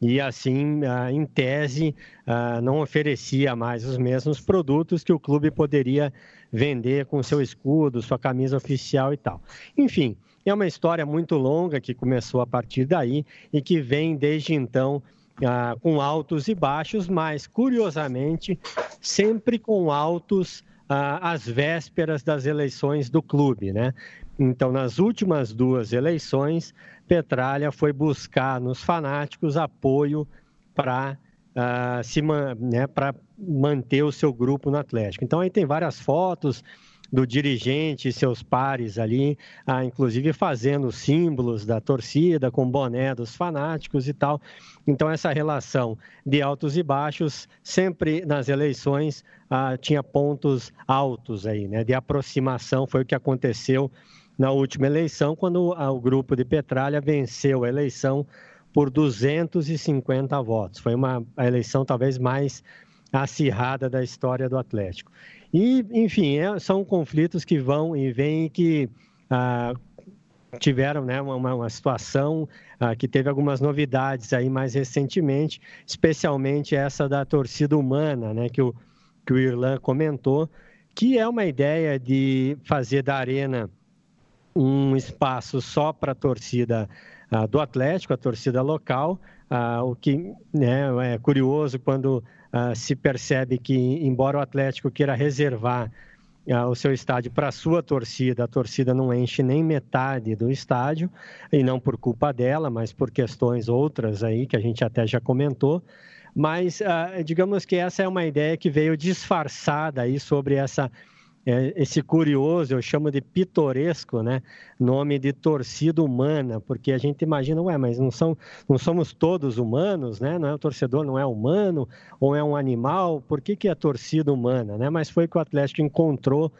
E assim, ah, em tese, ah, não oferecia mais os mesmos produtos que o clube poderia vender com seu escudo, sua camisa oficial e tal. Enfim, é uma história muito longa que começou a partir daí e que vem desde então ah, com altos e baixos, mas curiosamente sempre com altos às vésperas das eleições do clube, né? Então, nas últimas duas eleições, Petralha foi buscar nos fanáticos apoio para uh, se né, manter o seu grupo no Atlético. Então aí tem várias fotos do dirigente e seus pares ali, ah, inclusive fazendo símbolos da torcida com boné dos fanáticos e tal. Então essa relação de altos e baixos sempre nas eleições ah, tinha pontos altos aí, né? De aproximação foi o que aconteceu na última eleição quando o grupo de Petralha venceu a eleição por 250 votos. Foi uma a eleição talvez mais acirrada da história do Atlético. E, enfim, é, são conflitos que vão e vêm e que ah, tiveram né, uma, uma situação ah, que teve algumas novidades aí mais recentemente, especialmente essa da torcida humana, né, que o, que o Irlan comentou, que é uma ideia de fazer da arena um espaço só para a torcida ah, do Atlético, a torcida local, ah, o que né, é curioso quando ah, se percebe que, embora o Atlético queira reservar o seu estádio para a sua torcida, a torcida não enche nem metade do estádio, e não por culpa dela, mas por questões outras aí que a gente até já comentou. Mas digamos que essa é uma ideia que veio disfarçada aí sobre essa esse curioso, eu chamo de pitoresco, né? Nome de torcida humana, porque a gente imagina, ué, mas não, são, não somos todos humanos, né? Não é o torcedor, não é humano, ou é um animal, por que, que é torcida humana, né? Mas foi que o Atlético encontrou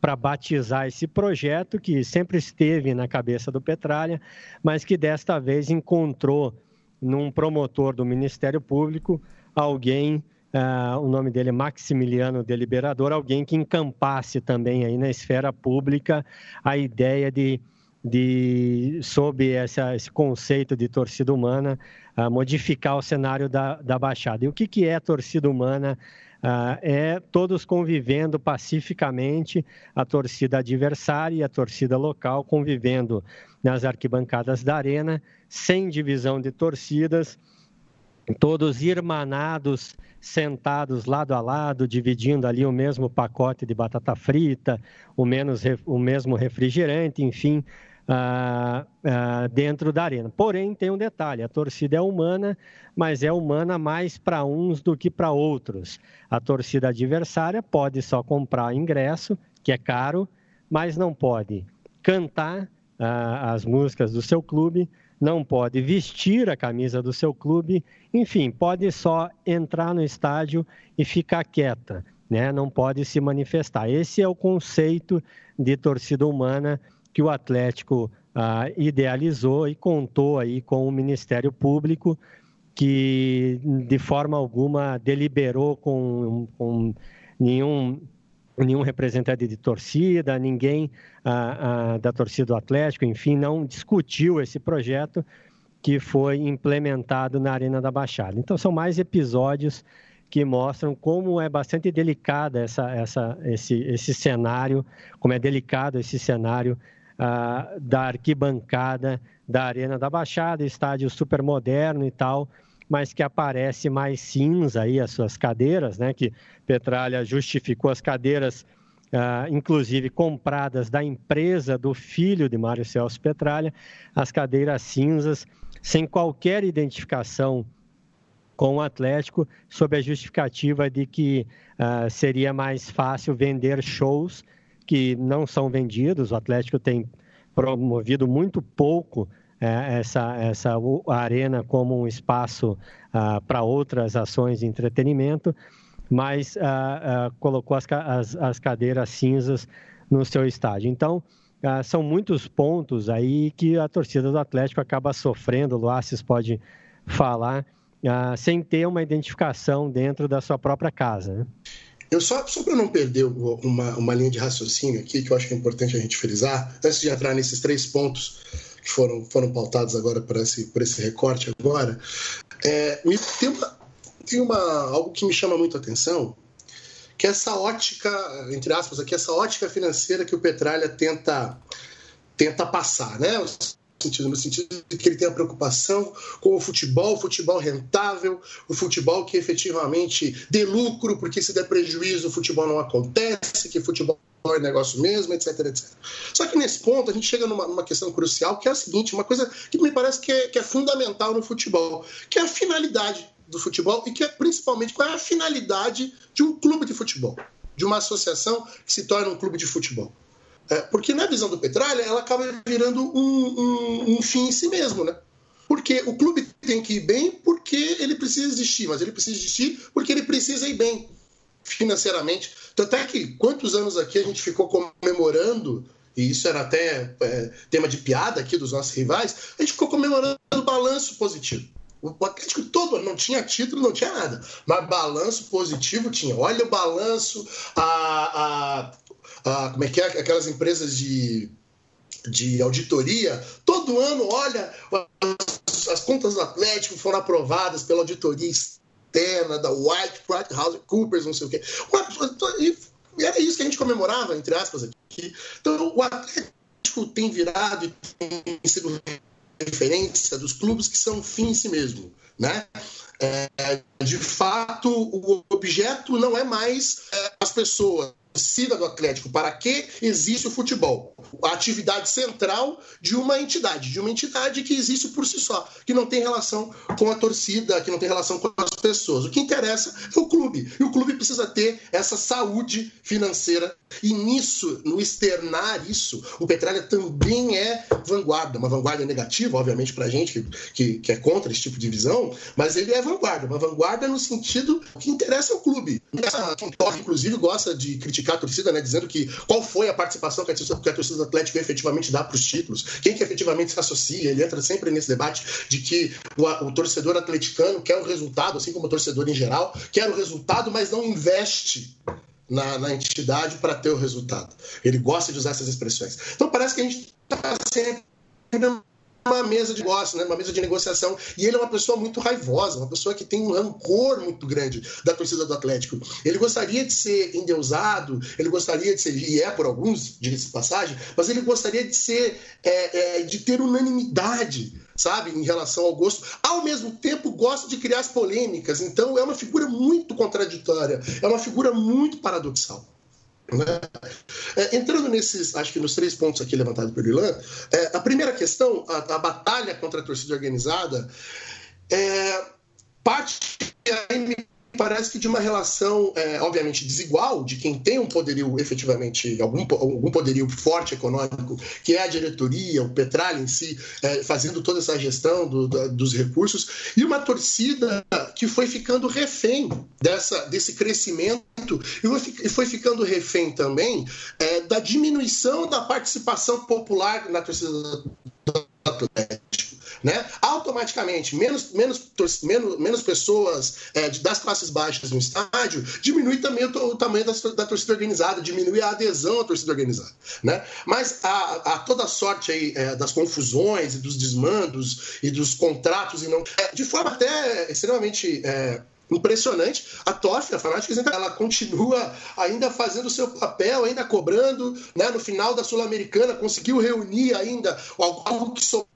para batizar esse projeto que sempre esteve na cabeça do Petralha, mas que desta vez encontrou num promotor do Ministério Público alguém Uh, o nome dele é Maximiliano Deliberador, alguém que encampasse também aí na esfera pública a ideia de, de sob essa, esse conceito de torcida humana, uh, modificar o cenário da, da Baixada. E o que, que é torcida humana? Uh, é todos convivendo pacificamente, a torcida adversária e a torcida local convivendo nas arquibancadas da arena, sem divisão de torcidas, todos irmanados sentados lado a lado, dividindo ali o mesmo pacote de batata frita, o, menos, o mesmo refrigerante, enfim, ah, ah, dentro da arena. Porém, tem um detalhe: a torcida é humana, mas é humana mais para uns do que para outros. A torcida adversária pode só comprar ingresso, que é caro, mas não pode cantar ah, as músicas do seu clube não pode vestir a camisa do seu clube, enfim, pode só entrar no estádio e ficar quieta, né? não pode se manifestar. Esse é o conceito de torcida humana que o Atlético ah, idealizou e contou aí com o Ministério Público, que de forma alguma deliberou com, com nenhum nenhum representante de torcida, ninguém ah, ah, da torcida do Atlético, enfim, não discutiu esse projeto que foi implementado na Arena da Baixada. Então, são mais episódios que mostram como é bastante delicada essa, essa, esse, esse cenário, como é delicado esse cenário ah, da arquibancada da Arena da Baixada, estádio super moderno e tal, mas que aparece mais cinza aí as suas cadeiras, né? Que Petralha justificou as cadeiras, ah, inclusive compradas da empresa do filho de Mário Celso Petralha, as cadeiras cinzas, sem qualquer identificação com o Atlético, sob a justificativa de que ah, seria mais fácil vender shows que não são vendidos. O Atlético tem promovido muito pouco é, essa, essa arena como um espaço ah, para outras ações de entretenimento, mas ah, ah, colocou as, as, as, cadeiras cinzas no seu estádio. Então, são muitos pontos aí que a torcida do Atlético acaba sofrendo, o Luaces pode falar, sem ter uma identificação dentro da sua própria casa. Né? Eu só, só para não perder uma, uma linha de raciocínio aqui, que eu acho que é importante a gente frisar, antes de entrar nesses três pontos que foram, foram pautados agora por esse, por esse recorte agora, é, tem, uma, tem uma, algo que me chama muito a atenção, que essa ótica, entre aspas, aqui, essa ótica financeira que o Petralha tenta, tenta passar, né? sentido, no sentido de que ele tem a preocupação com o futebol, o futebol rentável, o futebol que efetivamente dê lucro, porque se der prejuízo o futebol não acontece, que futebol é negócio mesmo, etc, etc. Só que nesse ponto a gente chega numa, numa questão crucial, que é a seguinte, uma coisa que me parece que é, que é fundamental no futebol, que é a finalidade do futebol e que é principalmente qual é a finalidade de um clube de futebol, de uma associação que se torna um clube de futebol. É, porque na visão do Petralha, ela acaba virando um, um, um, fim em si mesmo, né? Porque o clube tem que ir bem porque ele precisa existir, mas ele precisa existir porque ele precisa ir bem financeiramente. Tanto é que quantos anos aqui a gente ficou comemorando, e isso era até é, tema de piada aqui dos nossos rivais, a gente ficou comemorando o balanço positivo. O Atlético todo não tinha título, não tinha nada. Mas balanço positivo tinha. Olha o balanço, a, a, a como é que é? Aquelas empresas de, de auditoria, todo ano, olha, as, as contas do Atlético foram aprovadas pela auditoria externa da White House Coopers, não sei o quê. E era isso que a gente comemorava, entre aspas, aqui. Então, o Atlético tem virado e tem sido referência dos clubes que são fim em si mesmo. Né? É, de fato, o objeto não é mais é, as pessoas torcida do Atlético, para que existe o futebol? A atividade central de uma entidade, de uma entidade que existe por si só, que não tem relação com a torcida, que não tem relação com as pessoas. O que interessa é o clube. E o clube precisa ter essa saúde financeira. E nisso, no externar isso, o Petralha também é vanguarda. Uma vanguarda negativa, obviamente, para a gente que, que, que, é contra esse tipo de visão, mas ele é vanguarda. Uma vanguarda no sentido que interessa ao clube. Inclusive, gosta de criticar criticar a torcida, né, dizendo que qual foi a participação que a torcida, que a torcida do Atlético efetivamente dá para os títulos, quem que efetivamente se associa. Ele entra sempre nesse debate de que o, o, torcedor atleticano quer o resultado, assim como o torcedor em geral, quer o resultado, mas não investe na, na entidade para ter o resultado. Ele gosta de usar essas expressões. Então parece que a gente está sempre uma mesa de negócio, né? uma mesa de negociação. E ele é uma pessoa muito raivosa, uma pessoa que tem um rancor muito grande da torcida do Atlético. Ele gostaria de ser endeusado, ele gostaria de ser, e é por alguns, diga-se passagem, mas ele gostaria de ser, é, é, de ter unanimidade, sabe, em relação ao gosto. Ao mesmo tempo, gosta de criar as polêmicas. Então, é uma figura muito contraditória, é uma figura muito paradoxal. Né? É, entrando nesses, acho que nos três pontos aqui levantados pelo Ilan, é, a primeira questão, a, a, batalha contra a torcida organizada, é, parte parece que de uma relação, é, obviamente, desigual de quem tem um poderio efetivamente, algum, algum poderio forte econômico, que é a diretoria, o Petralha em si, é, fazendo toda essa gestão do, do, dos recursos, e uma torcida que foi ficando refém dessa, desse crescimento e foi ficando refém também é, da diminuição da participação popular na torcida do Atlético né? Automaticamente menos, menos, menos, menos pessoas é, das classes baixas no estádio, diminui também o, o tamanho da, da, torcida organizada, diminui a adesão à torcida organizada. Né? Mas a, a toda sorte aí, é, das confusões e dos desmandos e dos contratos, e não, é, de forma até extremamente é, impressionante. A TOF, a Fanáticos, ela continua ainda fazendo o seu papel, ainda cobrando, né? no final da Sul-Americana, conseguiu reunir ainda algo que sobrou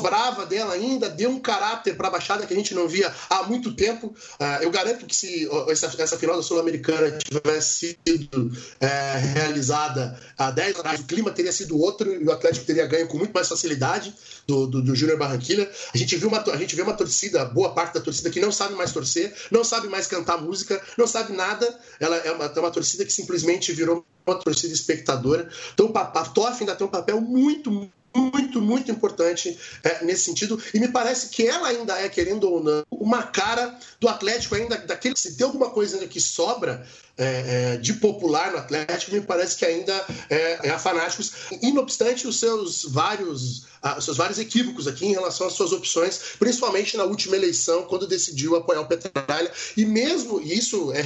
brava dela ainda, deu um caráter para a Baixada que a gente não via há muito tempo. Uh, eu garanto que se essa, final da Sul-Americana tivesse sido é, realizada há 10 anos o clima teria sido outro e o Atlético teria ganho com muito mais facilidade do, do, do Júnior Barranquilha. A gente, viu uma, a gente vê uma torcida, boa parte da torcida, que não sabe mais torcer, não sabe mais cantar música, não sabe nada. Ela é uma, é uma torcida que simplesmente virou uma torcida espectadora. Então, a TOF ainda tem um papel muito, muito, muito importante é, nesse sentido. E me parece que ela ainda é, querendo ou não, uma cara do Atlético ainda, daquele se tem alguma coisa ainda que sobra é, é, de popular no Atlético, me parece que ainda é, é a Fanáticos, e não obstante os seus vários os seus vários equívocos aqui em relação às suas opções, principalmente na última eleição, quando decidiu apoiar o Petralha, e mesmo isso é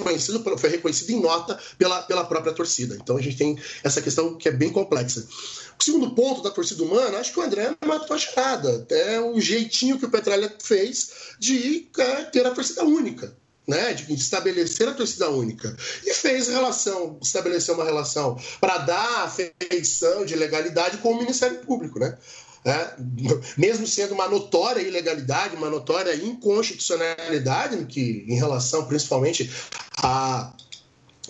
reconhecido, foi reconhecido em nota pela, pela própria torcida. Então a gente tem essa questão que é bem complexa. O segundo ponto da torcida humana, acho que o André matou a charada. É o jeitinho que o Petralha fez de é, ter a torcida única. né, de estabelecer a torcida única. E fez relação, estabeleceu uma relação para dar a feição de legalidade com o Ministério Público, né? É, mesmo sendo uma notória ilegalidade, uma notória inconstitucionalidade, que, em relação principalmente a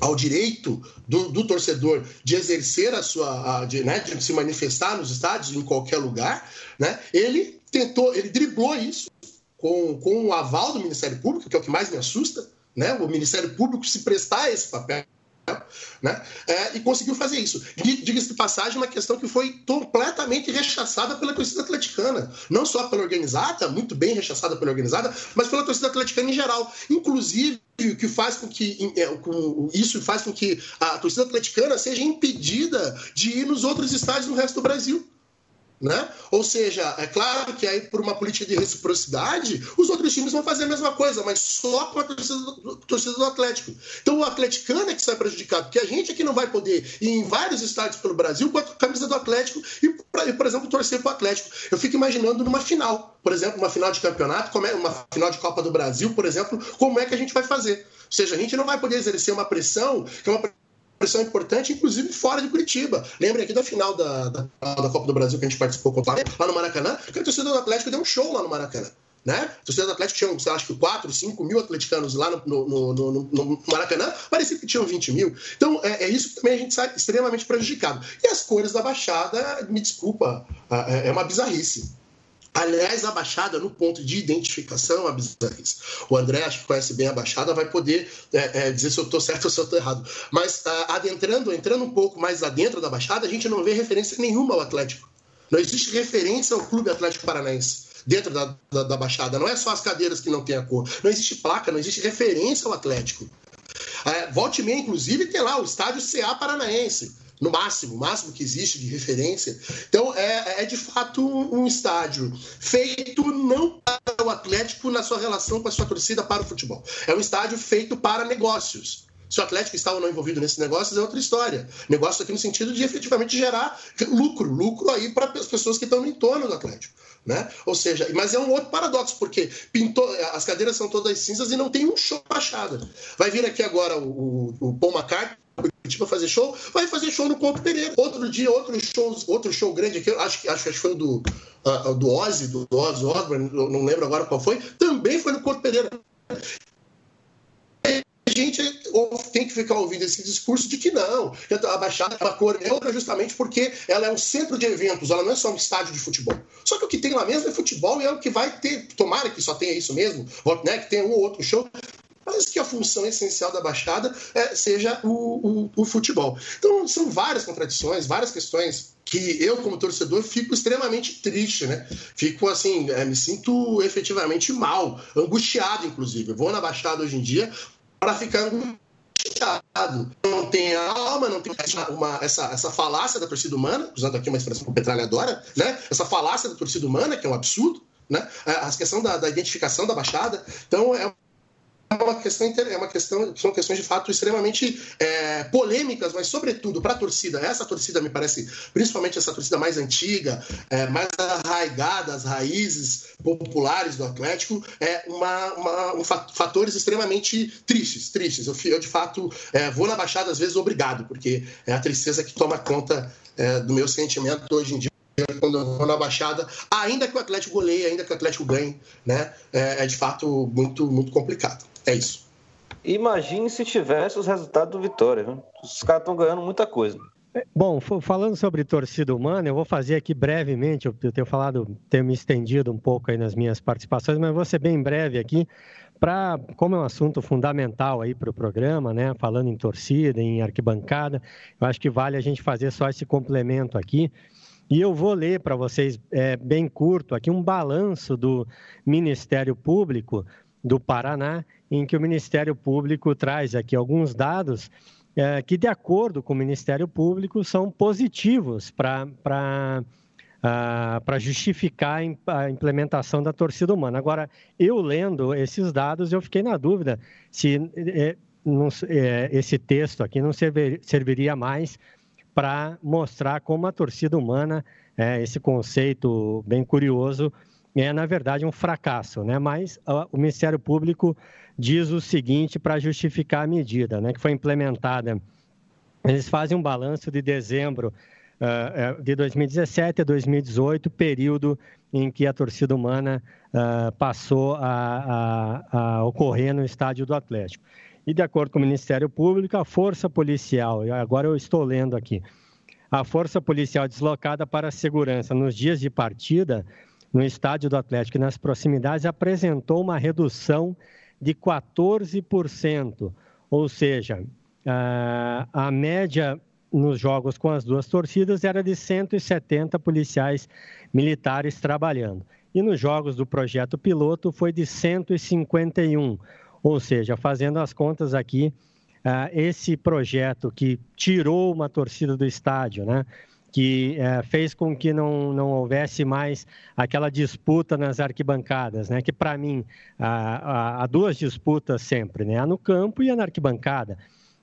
ao direito do, do, torcedor de exercer a sua, a, de, né, de se manifestar nos estádios em qualquer lugar, né, ele tentou, ele driblou isso com, com o aval do Ministério Público, que é o que mais me assusta, né, o Ministério Público se prestar a esse papel né? É, e conseguiu fazer isso. Diga-se de passagem, uma questão que foi completamente rechaçada pela torcida atleticana. Não só pela organizada, muito bem rechaçada pela organizada, mas pela torcida atleticana em geral. Inclusive, o que faz com que é, isso faz com que a torcida atleticana seja impedida de ir nos outros estádios no resto do Brasil. Né? Ou seja, é claro que aí por uma política de reciprocidade, os outros times vão fazer a mesma coisa, mas só com a torcida do, torcida do Atlético. Então o atleticano é que sai prejudicado, porque a gente aqui não vai poder ir em vários estádios pelo Brasil com a camisa do Atlético e, por exemplo, torcer para o Atlético. Eu fico imaginando numa final, por exemplo, uma final de campeonato, é, uma final de Copa do Brasil, por exemplo, como é que a gente vai fazer? Ou seja, a gente não vai poder exercer uma pressão, que é uma pressão importante, inclusive fora de Curitiba. Lembrem aqui da final da, da, da Copa do Brasil que a gente participou contra lá no Maracanã, que a torcida do Atlético deu um show lá no Maracanã. Né? Torcida do Atlético tinha, sei lá, acho que 4, 5 mil atleticanos lá no, no, no, no, Maracanã, parecia que tinham 20 mil. Então, é, é, isso que também a gente sai extremamente prejudicado. E as cores da Baixada, me desculpa, é, é uma bizarrice. Aliás, a Baixada, no ponto de identificação. O André, acho que conhece bem a Baixada, vai poder é, é, dizer se eu estou certo ou se eu estou errado. Mas ah, adentrando, entrando um pouco mais adentro da Baixada, a gente não vê referência nenhuma ao Atlético. Não existe referência ao Clube Atlético Paranaense dentro da, da, da Baixada. Não é só as cadeiras que não tem a cor. Não existe placa, não existe referência ao Atlético. É, volte meia, inclusive, tem lá o estádio CA Paranaense no máximo, máximo que existe de referência. Então, é, é de fato um, um estádio feito não para o Atlético na sua relação com a sua torcida para o futebol. É um estádio feito para negócios. Se o Atlético está ou não envolvido nesses negócios é outra história. Negócio aqui no sentido de efetivamente gerar lucro, lucro aí para as pessoas que estão no entorno do Atlético. Né? Ou seja, mas é um outro paradoxo, porque pintou, as cadeiras são todas cinzas e não tem um show baixada. Vai vir aqui agora o, o, o Paul McCartney Curitiba fazer show, vai fazer show no Couto Pereira. Outro dia, outro show, outro show grande aqui, acho que acho que foi do, uh, do Ozzy, do, Ozzy Osbourne, não lembro agora qual foi, também foi no Couto Pereira. A gente tem que ficar ouvindo esse discurso de que não, a Baixada é uma cor neutra justamente porque ela é um centro de eventos, ela não é só um estádio de futebol. Só que o que tem lá mesmo é futebol e é o que vai ter, tomara que só tenha isso mesmo, né, que tenha um ou outro show, Parece que a função essencial da Baixada é, seja o, o, o futebol. Então, são várias contradições, várias questões que eu, como torcedor, fico extremamente triste, né? Fico assim, é, me sinto efetivamente mal, angustiado, inclusive. Eu vou na Baixada hoje em dia para ficar angustiado. Não tem alma, não tem uma, essa, essa falácia da torcida humana, usando aqui uma expressão petralhadora, né? Essa falácia da torcida humana, que é um absurdo, né? A questão da, da identificação da Baixada. Então, é uma questão, é uma questão, são questões de fato extremamente é, polêmicas, mas sobretudo para a torcida. Essa torcida me parece, principalmente essa torcida mais antiga, é, mais arraigada, as raízes populares do Atlético, é uma, uma um fatores extremamente tristes, tristes. Eu, eu de fato é, vou na Baixada às vezes obrigado, porque é a tristeza que toma conta é, do meu sentimento hoje em dia quando eu vou na Baixada, ainda que o Atlético goleie, ainda que o Atlético ganhe, né? É, é de fato muito, muito complicado. É isso. Imagine se tivesse os resultados do Vitória. Viu? Os caras estão ganhando muita coisa. É, bom, falando sobre torcida humana, eu vou fazer aqui brevemente, eu tenho falado, tenho me estendido um pouco aí nas minhas participações, mas vou ser bem breve aqui, para, como é um assunto fundamental aí para o programa, né, falando em torcida, em arquibancada, eu acho que vale a gente fazer só esse complemento aqui. E eu vou ler para vocês, é, bem curto, aqui um balanço do Ministério Público do Paraná, em que o Ministério Público traz aqui alguns dados é, que, de acordo com o Ministério Público, são positivos para para justificar a implementação da torcida humana. Agora, eu lendo esses dados, eu fiquei na dúvida se é, não, é, esse texto aqui não servir, serviria mais para mostrar como a torcida humana, é, esse conceito bem curioso, é, na verdade, um fracasso, né? Mas o Ministério Público diz o seguinte para justificar a medida, né? Que foi implementada. Eles fazem um balanço de dezembro uh, de 2017 a 2018, período em que a torcida humana uh, passou a, a, a ocorrer no estádio do Atlético. E, de acordo com o Ministério Público, a força policial, agora eu estou lendo aqui, a força policial deslocada para a segurança nos dias de partida no estádio do Atlético e nas proximidades apresentou uma redução de 14%, ou seja, a, média nos jogos com as duas torcidas era de 170 policiais militares trabalhando. E nos jogos do projeto piloto foi de 151. Ou seja, fazendo as contas aqui, esse projeto que tirou uma torcida do estádio, né? Que uh, fez com que não, não houvesse mais aquela disputa nas arquibancadas, né? que para mim há, há duas disputas sempre, né? a no campo e a na arquibancada.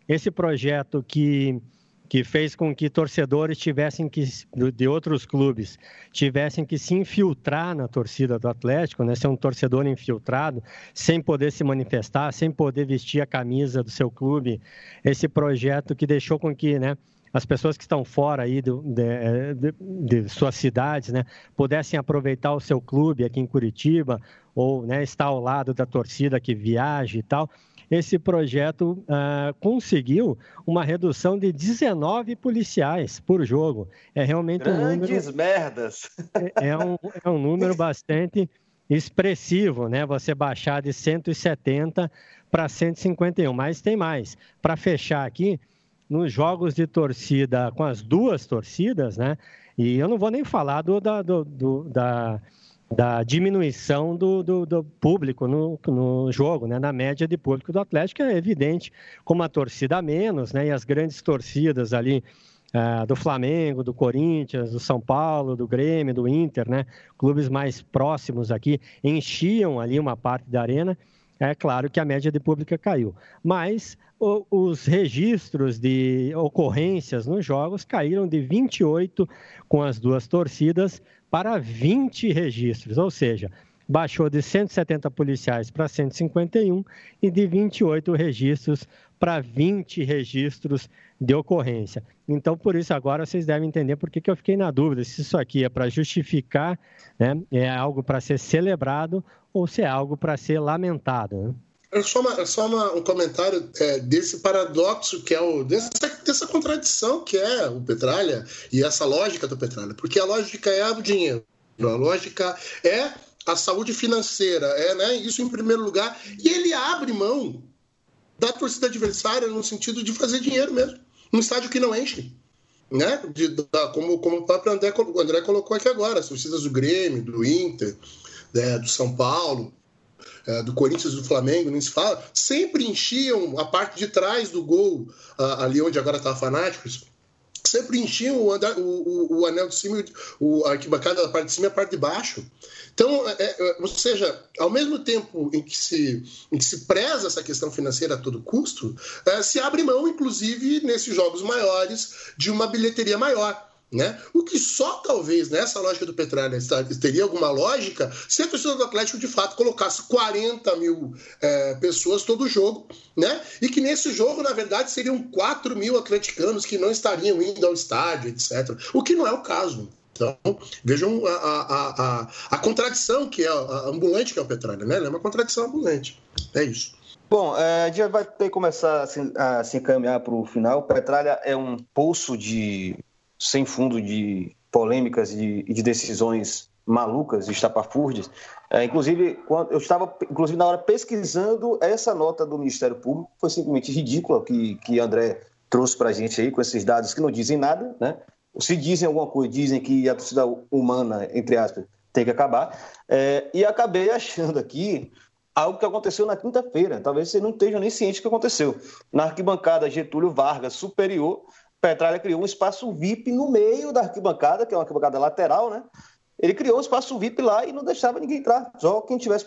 Esse projeto que que fez com que torcedores tivessem que de outros clubes tivessem que se infiltrar na torcida do Atlético, né, ser um torcedor infiltrado, sem poder se manifestar, sem poder vestir a camisa do seu clube. Esse projeto que deixou com que, né, as pessoas que estão fora aí de, de, de, suas cidades, né, pudessem aproveitar o seu clube aqui em Curitiba ou né, estar ao lado da torcida que viaja e tal esse projeto ah, conseguiu uma redução de 19 policiais por jogo. É realmente Grandes um número. merdas! É, é, um, é um número bastante expressivo, né? Você baixar de 170 para 151. Mas tem mais. Para fechar aqui, nos jogos de torcida com as duas torcidas, né? E eu não vou nem falar do, da, do, do da da diminuição do, do, público no, no, jogo, né? na média de público do Atlético, é evidente, com uma torcida a menos, né? e as grandes torcidas ali uh, do Flamengo, do Corinthians, do São Paulo, do Grêmio, do Inter, né? clubes mais próximos aqui, enchiam ali uma parte da arena, é claro que a média de público caiu. Mas os registros de ocorrências nos jogos caíram de 28 com as duas torcidas para 20 registros, ou seja, baixou de 170 policiais para 151 e de 28 registros para 20 registros de ocorrência. Então, por isso, agora vocês devem entender por que, que eu fiquei na dúvida se isso aqui é para justificar, né, é algo para ser celebrado ou se é algo para ser lamentado. Né? É só, uma, é só uma, um comentário é, desse paradoxo que é o dessa, dessa contradição que é o Petralha e essa lógica do Petralha, porque a lógica é o dinheiro, a lógica é a saúde financeira, é né, isso em primeiro lugar, e ele abre mão da torcida adversária no sentido de fazer dinheiro mesmo, num estádio que não enche. Né? De, da, como, como o próprio André, André colocou aqui agora, as torcidas do Grêmio, do Inter, né, do São Paulo, é, do Corinthians do Flamengo, nem se fala, sempre enchiam a parte de trás do gol, ali onde agora está Fanáticos, sempre enchiam o, andar, o, o, o, anel de cima, o, a arquibancada da parte de cima e a parte de baixo. Então, é, é, ou seja, ao mesmo tempo em que se, em que se preza essa questão financeira a todo custo, é, se abre mão, inclusive, nesses jogos maiores, de uma bilheteria maior. Né? O que só talvez nessa lógica do Petralha teria alguma lógica se a torcida do Atlético de fato colocasse 40 mil é, pessoas todo jogo, né? E que nesse jogo, na verdade, seriam 4 mil atleticanos que não estariam indo ao estádio, etc. O que não é o caso. Então, vejam a, a, a, a contradição que é a ambulante que é o Petralha, né? É uma contradição ambulante. É isso. Bom, é, a gente vai ter que começar a se, a se encaminhar para o final. Petralha é um poço de sem fundo de polêmicas e de, de decisões malucas, estapafúrdias. É, inclusive, quando eu estava, inclusive, na hora pesquisando essa nota do Ministério Público, foi simplesmente ridícula que, que André trouxe para a gente aí, com esses dados que não dizem nada, né? Se dizem alguma coisa, dizem que a torcida humana, entre aspas, tem que acabar. É, e acabei achando aqui algo que aconteceu na quinta-feira. Talvez você não esteja nem ciente do que aconteceu. Na arquibancada Getúlio Vargas Superior, Petralha criou um espaço VIP no meio da arquibancada, que é uma arquibancada lateral, né? Ele criou um espaço VIP lá e não deixava ninguém entrar, só quem estivesse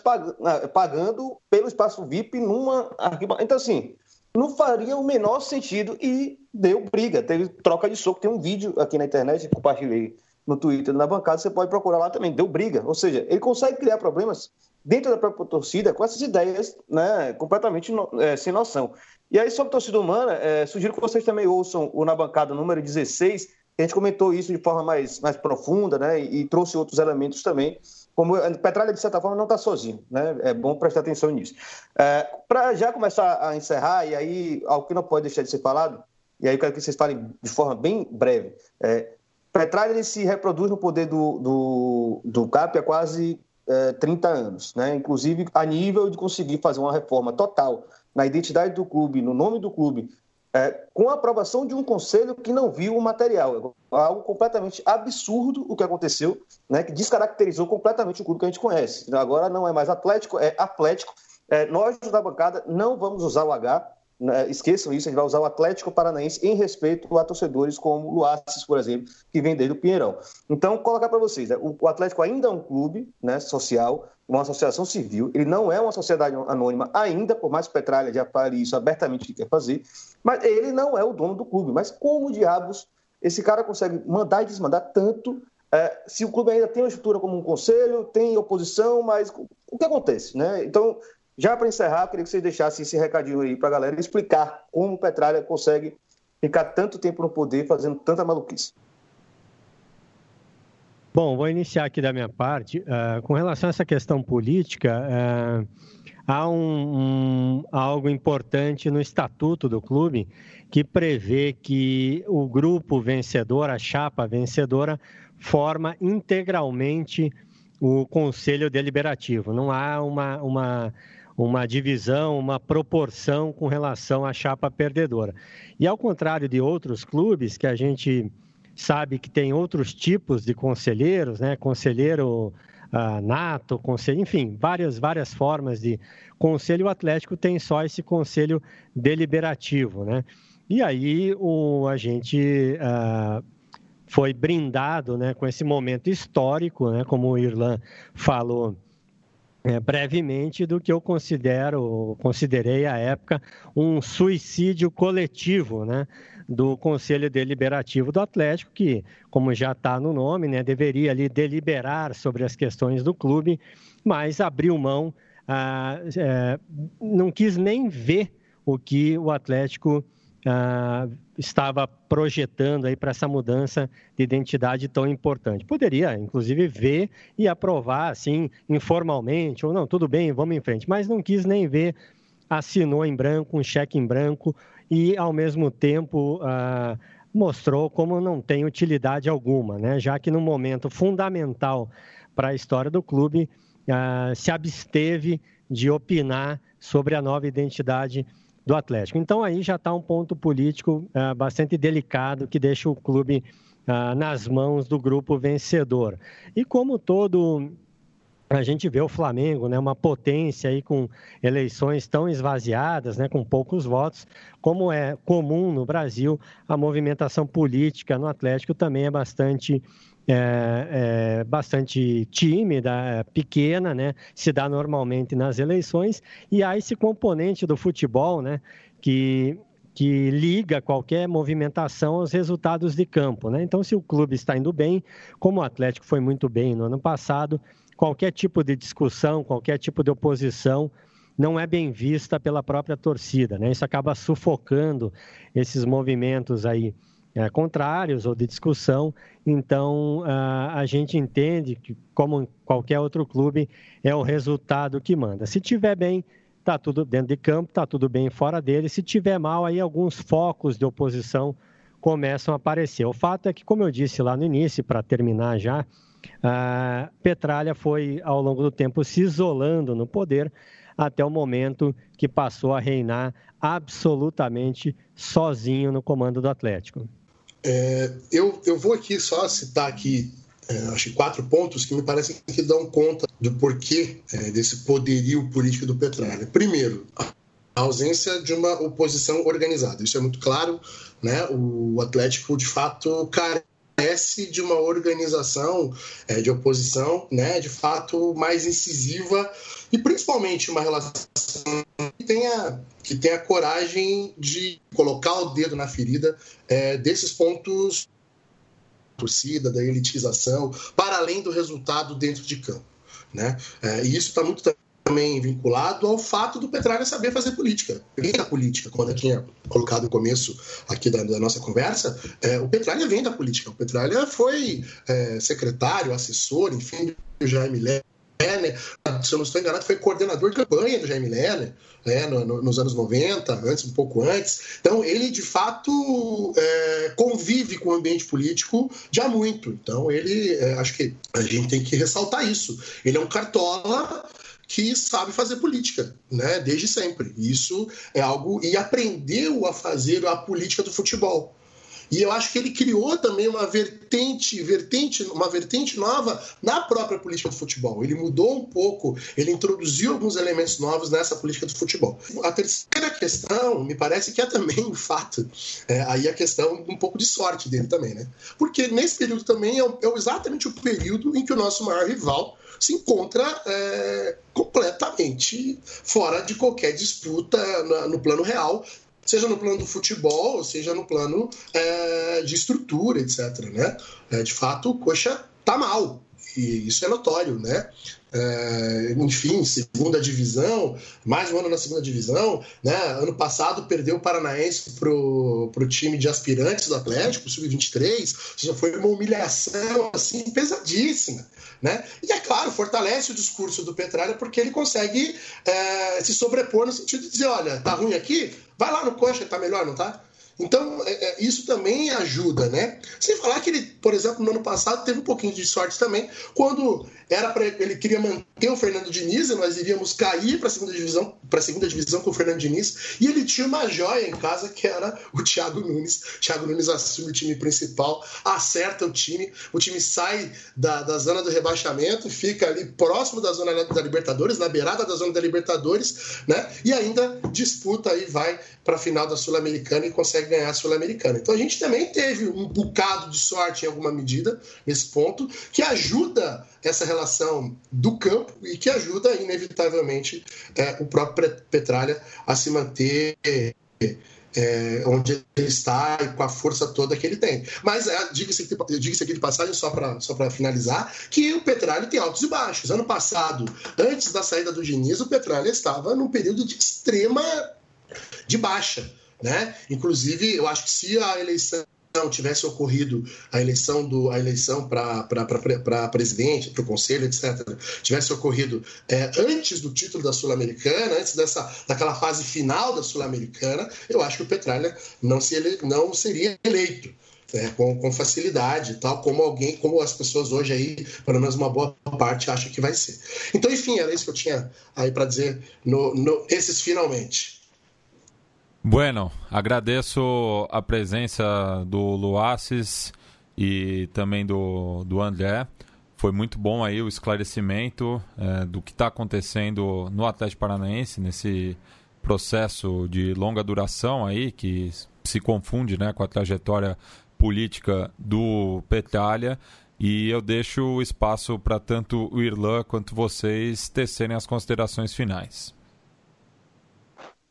pagando pelo espaço VIP numa arquibancada. Então, assim, não faria o menor sentido e deu briga, teve troca de soco. Tem um vídeo aqui na internet, compartilhei no Twitter, na bancada, você pode procurar lá também. Deu briga. Ou seja, ele consegue criar problemas dentro da própria torcida com essas ideias né, completamente no, é, sem noção. E aí, sobre torcida humana, é, sugiro que vocês também ouçam o Na Bancada número 16, a gente comentou isso de forma mais, mais profunda né, e, e trouxe outros elementos também. Como Petralha, de certa forma, não está sozinho, né? É bom prestar atenção nisso. É, Para já começar a encerrar, e aí algo que não pode deixar de ser falado, e aí eu quero que vocês falem de forma bem breve. É, Petralha ele se reproduz no poder do, do, do CAP há quase é, 30 anos, né? inclusive a nível de conseguir fazer uma reforma total na identidade do clube, no nome do clube, é, com a aprovação de um conselho que não viu o material. É algo completamente absurdo o que aconteceu, né, que descaracterizou completamente o clube que a gente conhece. Agora não é mais Atlético, é Atlético. É, nós da bancada não vamos usar o H, esqueçam isso, a gente vai usar o Atlético Paranaense em respeito a torcedores como o Luaces, por exemplo, que vem desde o Pinheirão. Então, colocar para vocês, né, o, o, Atlético ainda é um clube né, social, uma associação civil, ele não é uma sociedade anônima ainda, por mais que Petralha já fale isso abertamente que quer fazer, mas ele não é o dono do clube. Mas como diabos esse cara consegue mandar e desmandar tanto é, se o clube ainda tem uma estrutura como um conselho, tem oposição, mas o que acontece? Né? Então, já para encerrar, eu queria que vocês deixassem esse recadinho aí para a galera explicar como o Petralha consegue ficar tanto tempo no poder fazendo tanta maluquice. Bom, vou iniciar aqui da minha parte. Uh, com relação a essa questão política, uh, há um, um, algo importante no estatuto do clube que prevê que o grupo vencedor, a chapa vencedora, forma integralmente o conselho deliberativo. Não há uma, uma uma divisão, uma proporção com relação à chapa perdedora. E ao contrário de outros clubes que a gente sabe que tem outros tipos de conselheiros, né? Conselheiro uh, nato, conselho, enfim, várias várias formas de conselho. O Atlético tem só esse conselho deliberativo, né? E aí o a gente uh, foi brindado, né, com esse momento histórico, né, como o Irlan falou é, brevemente do que eu considero, considerei à época, um suicídio coletivo, né? do Conselho Deliberativo do Atlético, que, como já está no nome, né, deveria ali deliberar sobre as questões do clube, mas abriu mão, ah, é, não quis nem ver o que o Atlético ah, estava projetando aí para essa mudança de identidade tão importante. Poderia, inclusive, ver e aprovar, assim, informalmente, ou não, tudo bem, vamos em frente, mas não quis nem ver, assinou em branco, um cheque em branco, e, ao mesmo tempo, ah, mostrou como não tem utilidade alguma, né? já que no momento fundamental para a história do clube, ah, se absteve de opinar sobre a nova identidade do Atlético. Então aí já está um ponto político uh, bastante delicado que deixa o clube uh, nas mãos do grupo vencedor. E como todo a gente vê o Flamengo, né, uma potência aí com eleições tão esvaziadas, né, com poucos votos, como é comum no Brasil, a movimentação política no Atlético também é bastante é, é bastante tímida, é, pequena, né? Se dá normalmente nas eleições e há esse componente do futebol, né? Que que liga qualquer movimentação aos resultados de campo, né? Então, se o clube está indo bem, como o Atlético foi muito bem no ano passado, qualquer tipo de discussão, qualquer tipo de oposição não é bem vista pela própria torcida, né? Isso acaba sufocando esses movimentos aí é, contrários ou de discussão. Então, a, a gente entende que, como qualquer outro clube, é o resultado que manda. Se tiver bem, está tudo dentro de campo, está tudo bem fora dele. Se tiver mal, aí alguns focos de oposição começam a aparecer. O fato é que, como eu disse lá no início, para terminar já, Petralha foi, ao longo do tempo, se isolando no poder até o momento que passou a reinar absolutamente sozinho no comando do Atlético. É, eu, eu vou aqui só citar aqui é, acho quatro pontos que me parecem que dão conta do porquê é, desse poderio político do Petralha. Primeiro, a ausência de uma oposição organizada. Isso é muito claro, né? O Atlético de fato carece de uma organização é, de oposição, né? De fato mais incisiva e principalmente uma relação que tenha que tenha coragem de colocar o dedo na ferida é, desses pontos torcida, da elitização, para além do resultado dentro de campo. Né? É, e isso está muito também vinculado ao fato do Petralha saber fazer política. Vem da política, quando eu tinha colocado no começo aqui da, da nossa conversa, é, o Petralha vem da política. O Petralha foi é, secretário, assessor, enfim, do Jaime Lerner, se eu não estou enganado, foi coordenador de campanha do Jaime Lerner, né, no, no, nos anos 90, antes, um pouco antes. Então, ele, de fato, é, convive com o ambiente político já muito. Então, ele, é, acho que a gente tem que ressaltar isso. Ele é um cartola que sabe fazer política, né? Desde sempre. Isso é algo e aprendeu a fazer a política do futebol. E eu acho que ele criou também uma vertente, vertente, uma vertente nova na própria política do futebol. Ele mudou um pouco, ele introduziu alguns elementos novos nessa política do futebol. A terceira questão, me parece que é também o fato, é, aí a questão um pouco de sorte dele também, né? Porque nesse período também é, é exatamente o período em que o nosso maior rival se encontra é, completamente fora de qualquer disputa no plano real, seja no plano do futebol, seja no plano é, de estrutura, etc. Né? É, de fato, o Coxa tá mal, e isso é notório, né? É, enfim, segunda divisão, mais um ano na segunda divisão, né? Ano passado perdeu o Paranaense pro, pro time de aspirantes do Atlético, sub-23, ou seja, foi uma humilhação assim pesadíssima, né? E é claro, fortalece o discurso do Petralha porque ele consegue é, se sobrepor no sentido de dizer, olha, tá ruim aqui, vai lá no coxa, tá melhor, não tá? Então, é, é, isso também ajuda, né? Sem falar que ele, por exemplo, no ano passado teve um pouquinho de sorte também, quando era para ele queria manter o Fernando Diniz, e nós iríamos cair para a segunda divisão, para segunda divisão com o Fernando Diniz, e ele tinha uma joia em casa que era o Thiago Nunes. Thiago Nunes assume o time principal, acerta o time, o time sai da, da zona do rebaixamento, fica ali próximo da zona da Libertadores, na beirada da zona da Libertadores, né? E ainda disputa e vai para a final da Sul-Americana e consegue ganhar a Sul-Americana. Então a gente também teve um bocado de sorte em alguma medida nesse ponto, que ajuda essa relação do campo e que ajuda, inevitavelmente, é, o próprio Petralha a se manter. É, onde ele está e com a força toda que ele tem. Mas é, diga-se diga aqui de passagem, só para só finalizar, que o Petralha tem altos e baixos. Ano passado, antes da saída do Diniz, o Petralha estava num período de extrema de baixa. Né? Inclusive, eu acho que se a eleição tivesse ocorrido a eleição do a eleição para presidente, para o conselho, etc., tivesse ocorrido é, antes do título da Sul-Americana, antes dessa daquela fase final da Sul-Americana, eu acho que o Petralha não, se ele, não seria eleito. É, com, com, facilidade, tal como alguém, como as pessoas hoje aí, pelo menos uma boa parte, acham que vai ser. Então, enfim, era isso que eu tinha aí para dizer no, no, esses finalmente. Bueno, agradeço a presença do Luaces e também do, do André. Foi muito bom aí o esclarecimento é, do que está acontecendo no Atlético Paranaense, nesse processo de longa duração aí, que se confunde né, com a trajetória política do Petralha. E eu deixo o espaço para tanto o Irlan quanto vocês tecerem as considerações finais.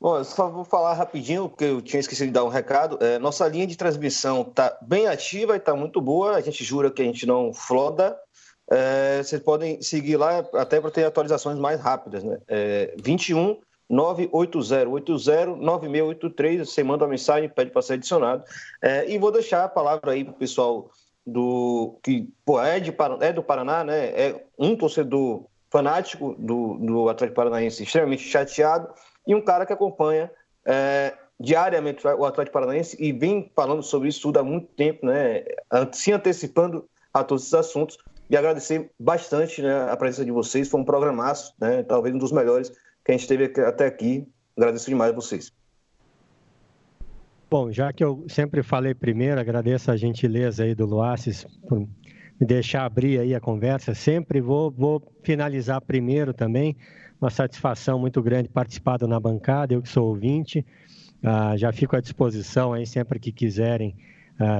Bom, eu só vou falar rapidinho, porque eu tinha esquecido de dar um recado. É, nossa linha de transmissão está bem ativa e está muito boa. A gente jura que a gente não floda. É, vocês podem seguir lá até para ter atualizações mais rápidas. Né? É, 21 980 80 9683. Você manda uma mensagem, pede para ser adicionado. É, e vou deixar a palavra aí para o pessoal do que pô, é, de, é do Paraná, né? É um torcedor fanático do, do Atlético Paranaense, extremamente chateado e um cara que acompanha é, diariamente o Atlético Paranaense e vem falando sobre isso tudo há muito tempo, né, se antecipando a todos esses assuntos. E agradecer bastante né, a presença de vocês, foi um programaço, né, talvez um dos melhores que a gente teve até aqui, agradeço demais a vocês. Bom, já que eu sempre falei primeiro, agradeço a gentileza aí do Luaces por me deixar abrir aí a conversa, sempre vou, vou finalizar primeiro também, uma satisfação muito grande participar na bancada, eu que sou ouvinte, ah, já fico à disposição aí sempre que quiserem,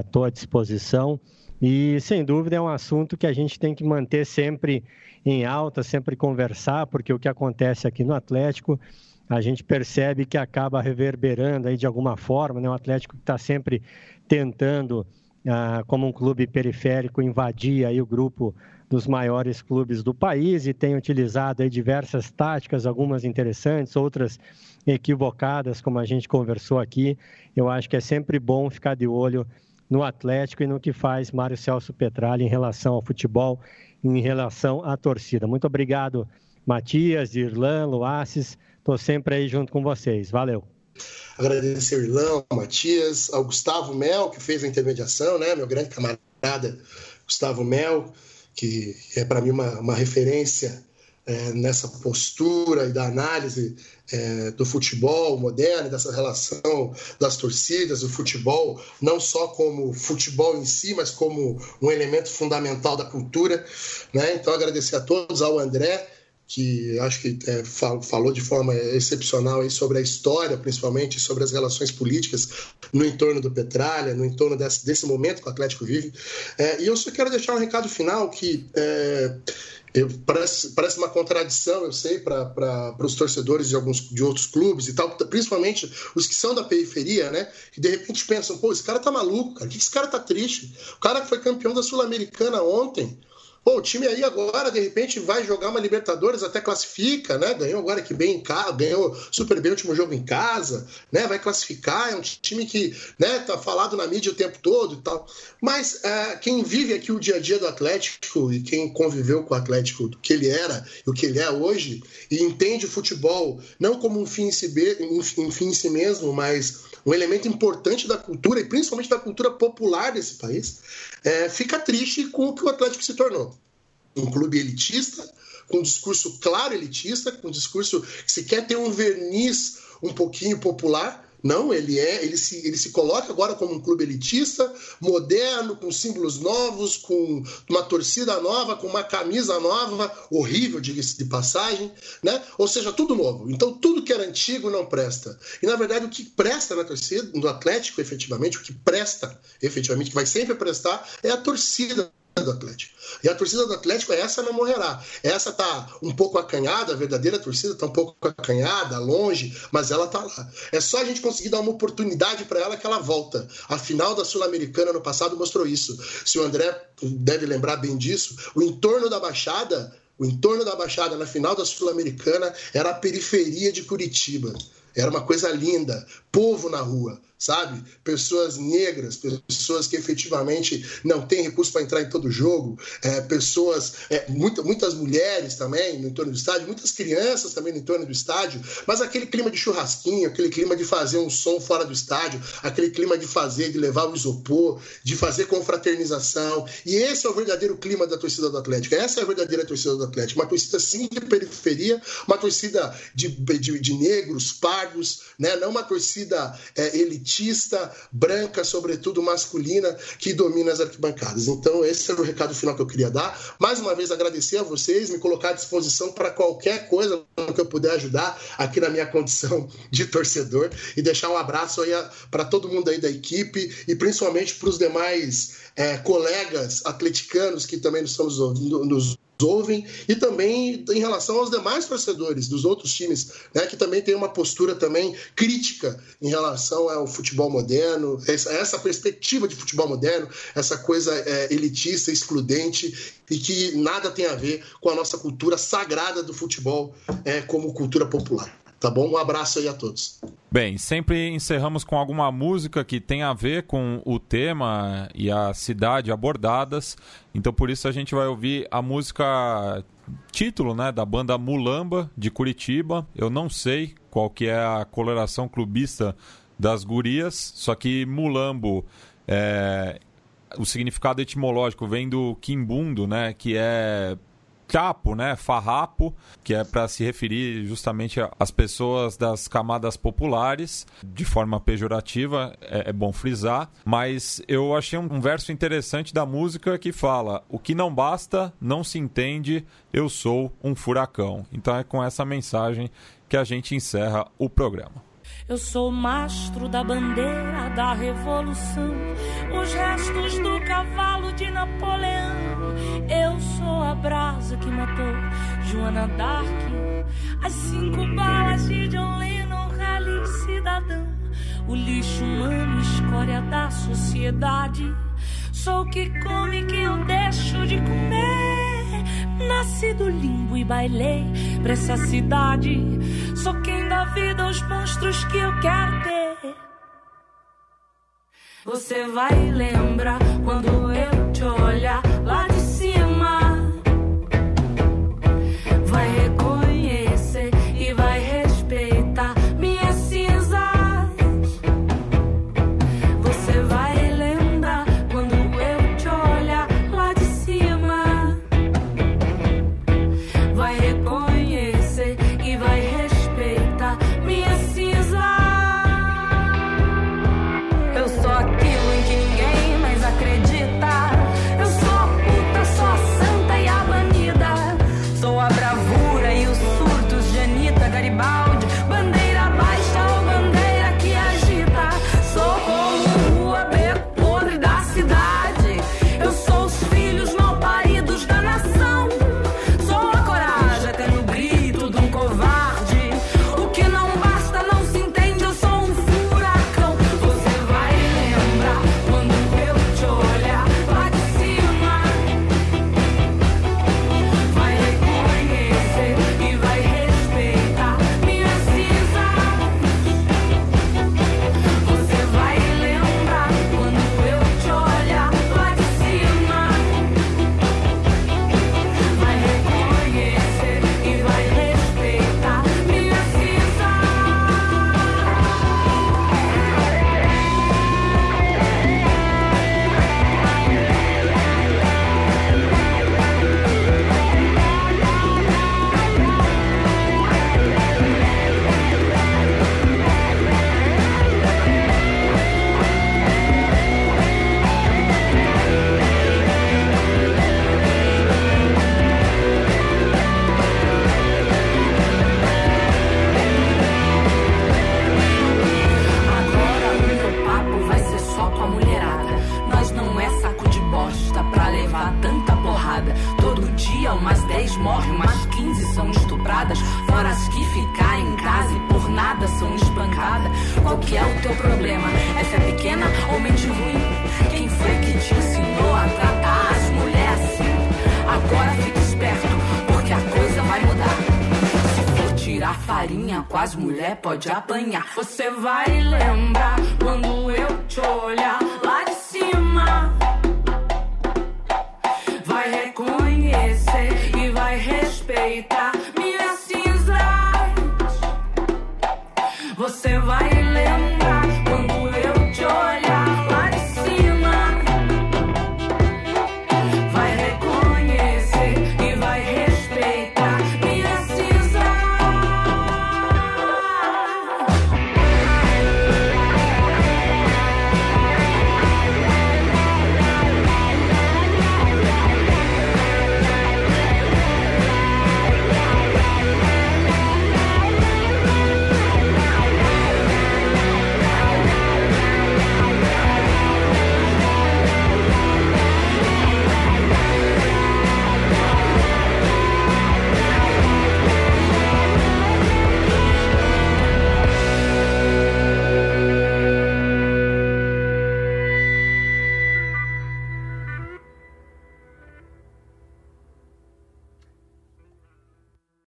estou ah, à disposição. E sem dúvida é um assunto que a gente tem que manter sempre em alta, sempre conversar, porque o que acontece aqui no Atlético, a gente percebe que acaba reverberando aí de alguma forma, né? O Atlético está sempre tentando ah, como um clube periférico, invadir aí o grupo dos maiores clubes do país e tem utilizado aí diversas táticas, algumas interessantes, outras equivocadas, como a gente conversou aqui. Eu acho que é sempre bom ficar de olho no Atlético e no que faz Mário Celso Petralha em relação ao futebol, em relação à torcida. Muito obrigado, Matias, Irlan, Luaces. Estou sempre aí junto com vocês. Valeu. Agradecer ao Irlão, ao Matias, ao Gustavo Mel, que fez a intermediação, né? meu grande camarada Gustavo Mel, que é para mim uma, uma referência é, nessa postura e da análise é, do futebol moderno, dessa relação das torcidas, do futebol, não só como futebol em si, mas como um elemento fundamental da cultura. Né? Então, agradecer a todos, ao André, que acho que é, falou de forma excepcional aí sobre a história, principalmente sobre as relações políticas no entorno do Petralha, no entorno desse, desse momento que o Atlético vive. É, e eu só quero deixar um recado final que é, eu, parece, parece uma contradição, eu sei, para os torcedores de alguns de outros clubes e tal, principalmente os que são da periferia, né? Que de repente pensam, pô, esse cara tá maluco, cara, que esse cara tá triste? O cara que foi campeão da Sul-Americana ontem, Pô, o time aí agora, de repente, vai jogar uma Libertadores, até classifica, né? Ganhou agora que bem em casa, ganhou super bem o último jogo em casa, né? Vai classificar, é um time que, né, tá falado na mídia o tempo todo e tal. Mas é, quem vive aqui o dia a dia do Atlético e quem conviveu com o Atlético, do que ele era e o que ele é hoje, e entende o futebol não como um fim em si, um fim em si mesmo, mas um elemento importante da cultura e principalmente da cultura popular desse país, é, fica triste com o que o Atlético se tornou. Um clube elitista, com um discurso claro elitista, com um discurso que se quer ter um verniz um pouquinho popular, não, ele é, ele se, ele se coloca agora como um clube elitista, moderno, com símbolos novos, com uma torcida nova, com uma camisa nova, horrível, diga-se de passagem, né? Ou seja, tudo novo. Então, tudo que era antigo não presta. E na verdade, o que presta na torcida, no Atlético, efetivamente, o que presta, efetivamente, que vai sempre prestar, é a torcida do Atlético. E a torcida do Atlético, essa não morrerá. Essa tá um pouco acanhada, a verdadeira torcida tá um pouco acanhada, longe, mas ela tá lá. É só a gente conseguir dar uma oportunidade para ela que ela volta. A final da Sul-Americana no passado mostrou isso. Se o André deve lembrar bem disso, o entorno da Baixada, o entorno da Baixada na final da Sul-Americana era a periferia de Curitiba. Era uma coisa linda, povo na rua sabe? Pessoas negras, pessoas que efetivamente não têm recurso para entrar em todo jogo, é, pessoas, é, muita, muitas mulheres também no entorno do estádio, muitas crianças também no entorno do estádio, mas aquele clima de churrasquinho, aquele clima de fazer um som fora do estádio, aquele clima de fazer, de levar o isopor, de fazer confraternização. E esse é o verdadeiro clima da torcida do Atlético. Essa é a verdadeira torcida do Atlético. Uma torcida sim de periferia, uma torcida de, de, de negros, pardos, né? não uma torcida é, elitista elitista, branca, sobretudo masculina, que domina as arquibancadas. Então, esse era o recado final que eu queria dar. Mais uma vez, agradecer a vocês, me colocar à disposição para qualquer coisa que eu puder ajudar aqui na minha condição de torcedor e deixar um abraço aí para todo mundo aí da equipe e principalmente para os demais é, colegas atleticanos que também nos, estamos, nos ouvem e também em relação aos demais torcedores dos outros times, né, que também tem uma postura também crítica em relação ao futebol moderno, essa, perspectiva de futebol moderno, essa coisa é, elitista, excludente e que nada tem a ver com a nossa cultura sagrada do futebol é, como cultura popular. Tá bom? Um abraço aí a todos. Bem, sempre encerramos com alguma música que tem a ver com o tema e a cidade abordadas. Então por isso a gente vai ouvir a música título, né, da banda Mulamba de Curitiba. Eu não sei qual que é a coloração clubista das gurias, só que Mulambo é, o significado etimológico vem do quimbundo, né, que é capo, né, farrapo, que é para se referir justamente às pessoas das camadas populares, de forma pejorativa, é, é bom frisar, mas eu achei um, um verso interessante da música que fala: "O que não basta, não se entende, eu sou um furacão". Então é com essa mensagem que a gente encerra o programa. Eu sou mastro da bandeira da revolução, os restos do cavalo de Napoleão. Eu sou a brasa que matou Joana Dark, as cinco balas de John Lennon, rally cidadão, o lixo humano, escória da sociedade. Sou que come que eu deixo de comer. Nasci do limbo e bailei pra essa cidade. Sou quem dá vida aos monstros que eu quero ter. Você vai lembrar quando eu te olhar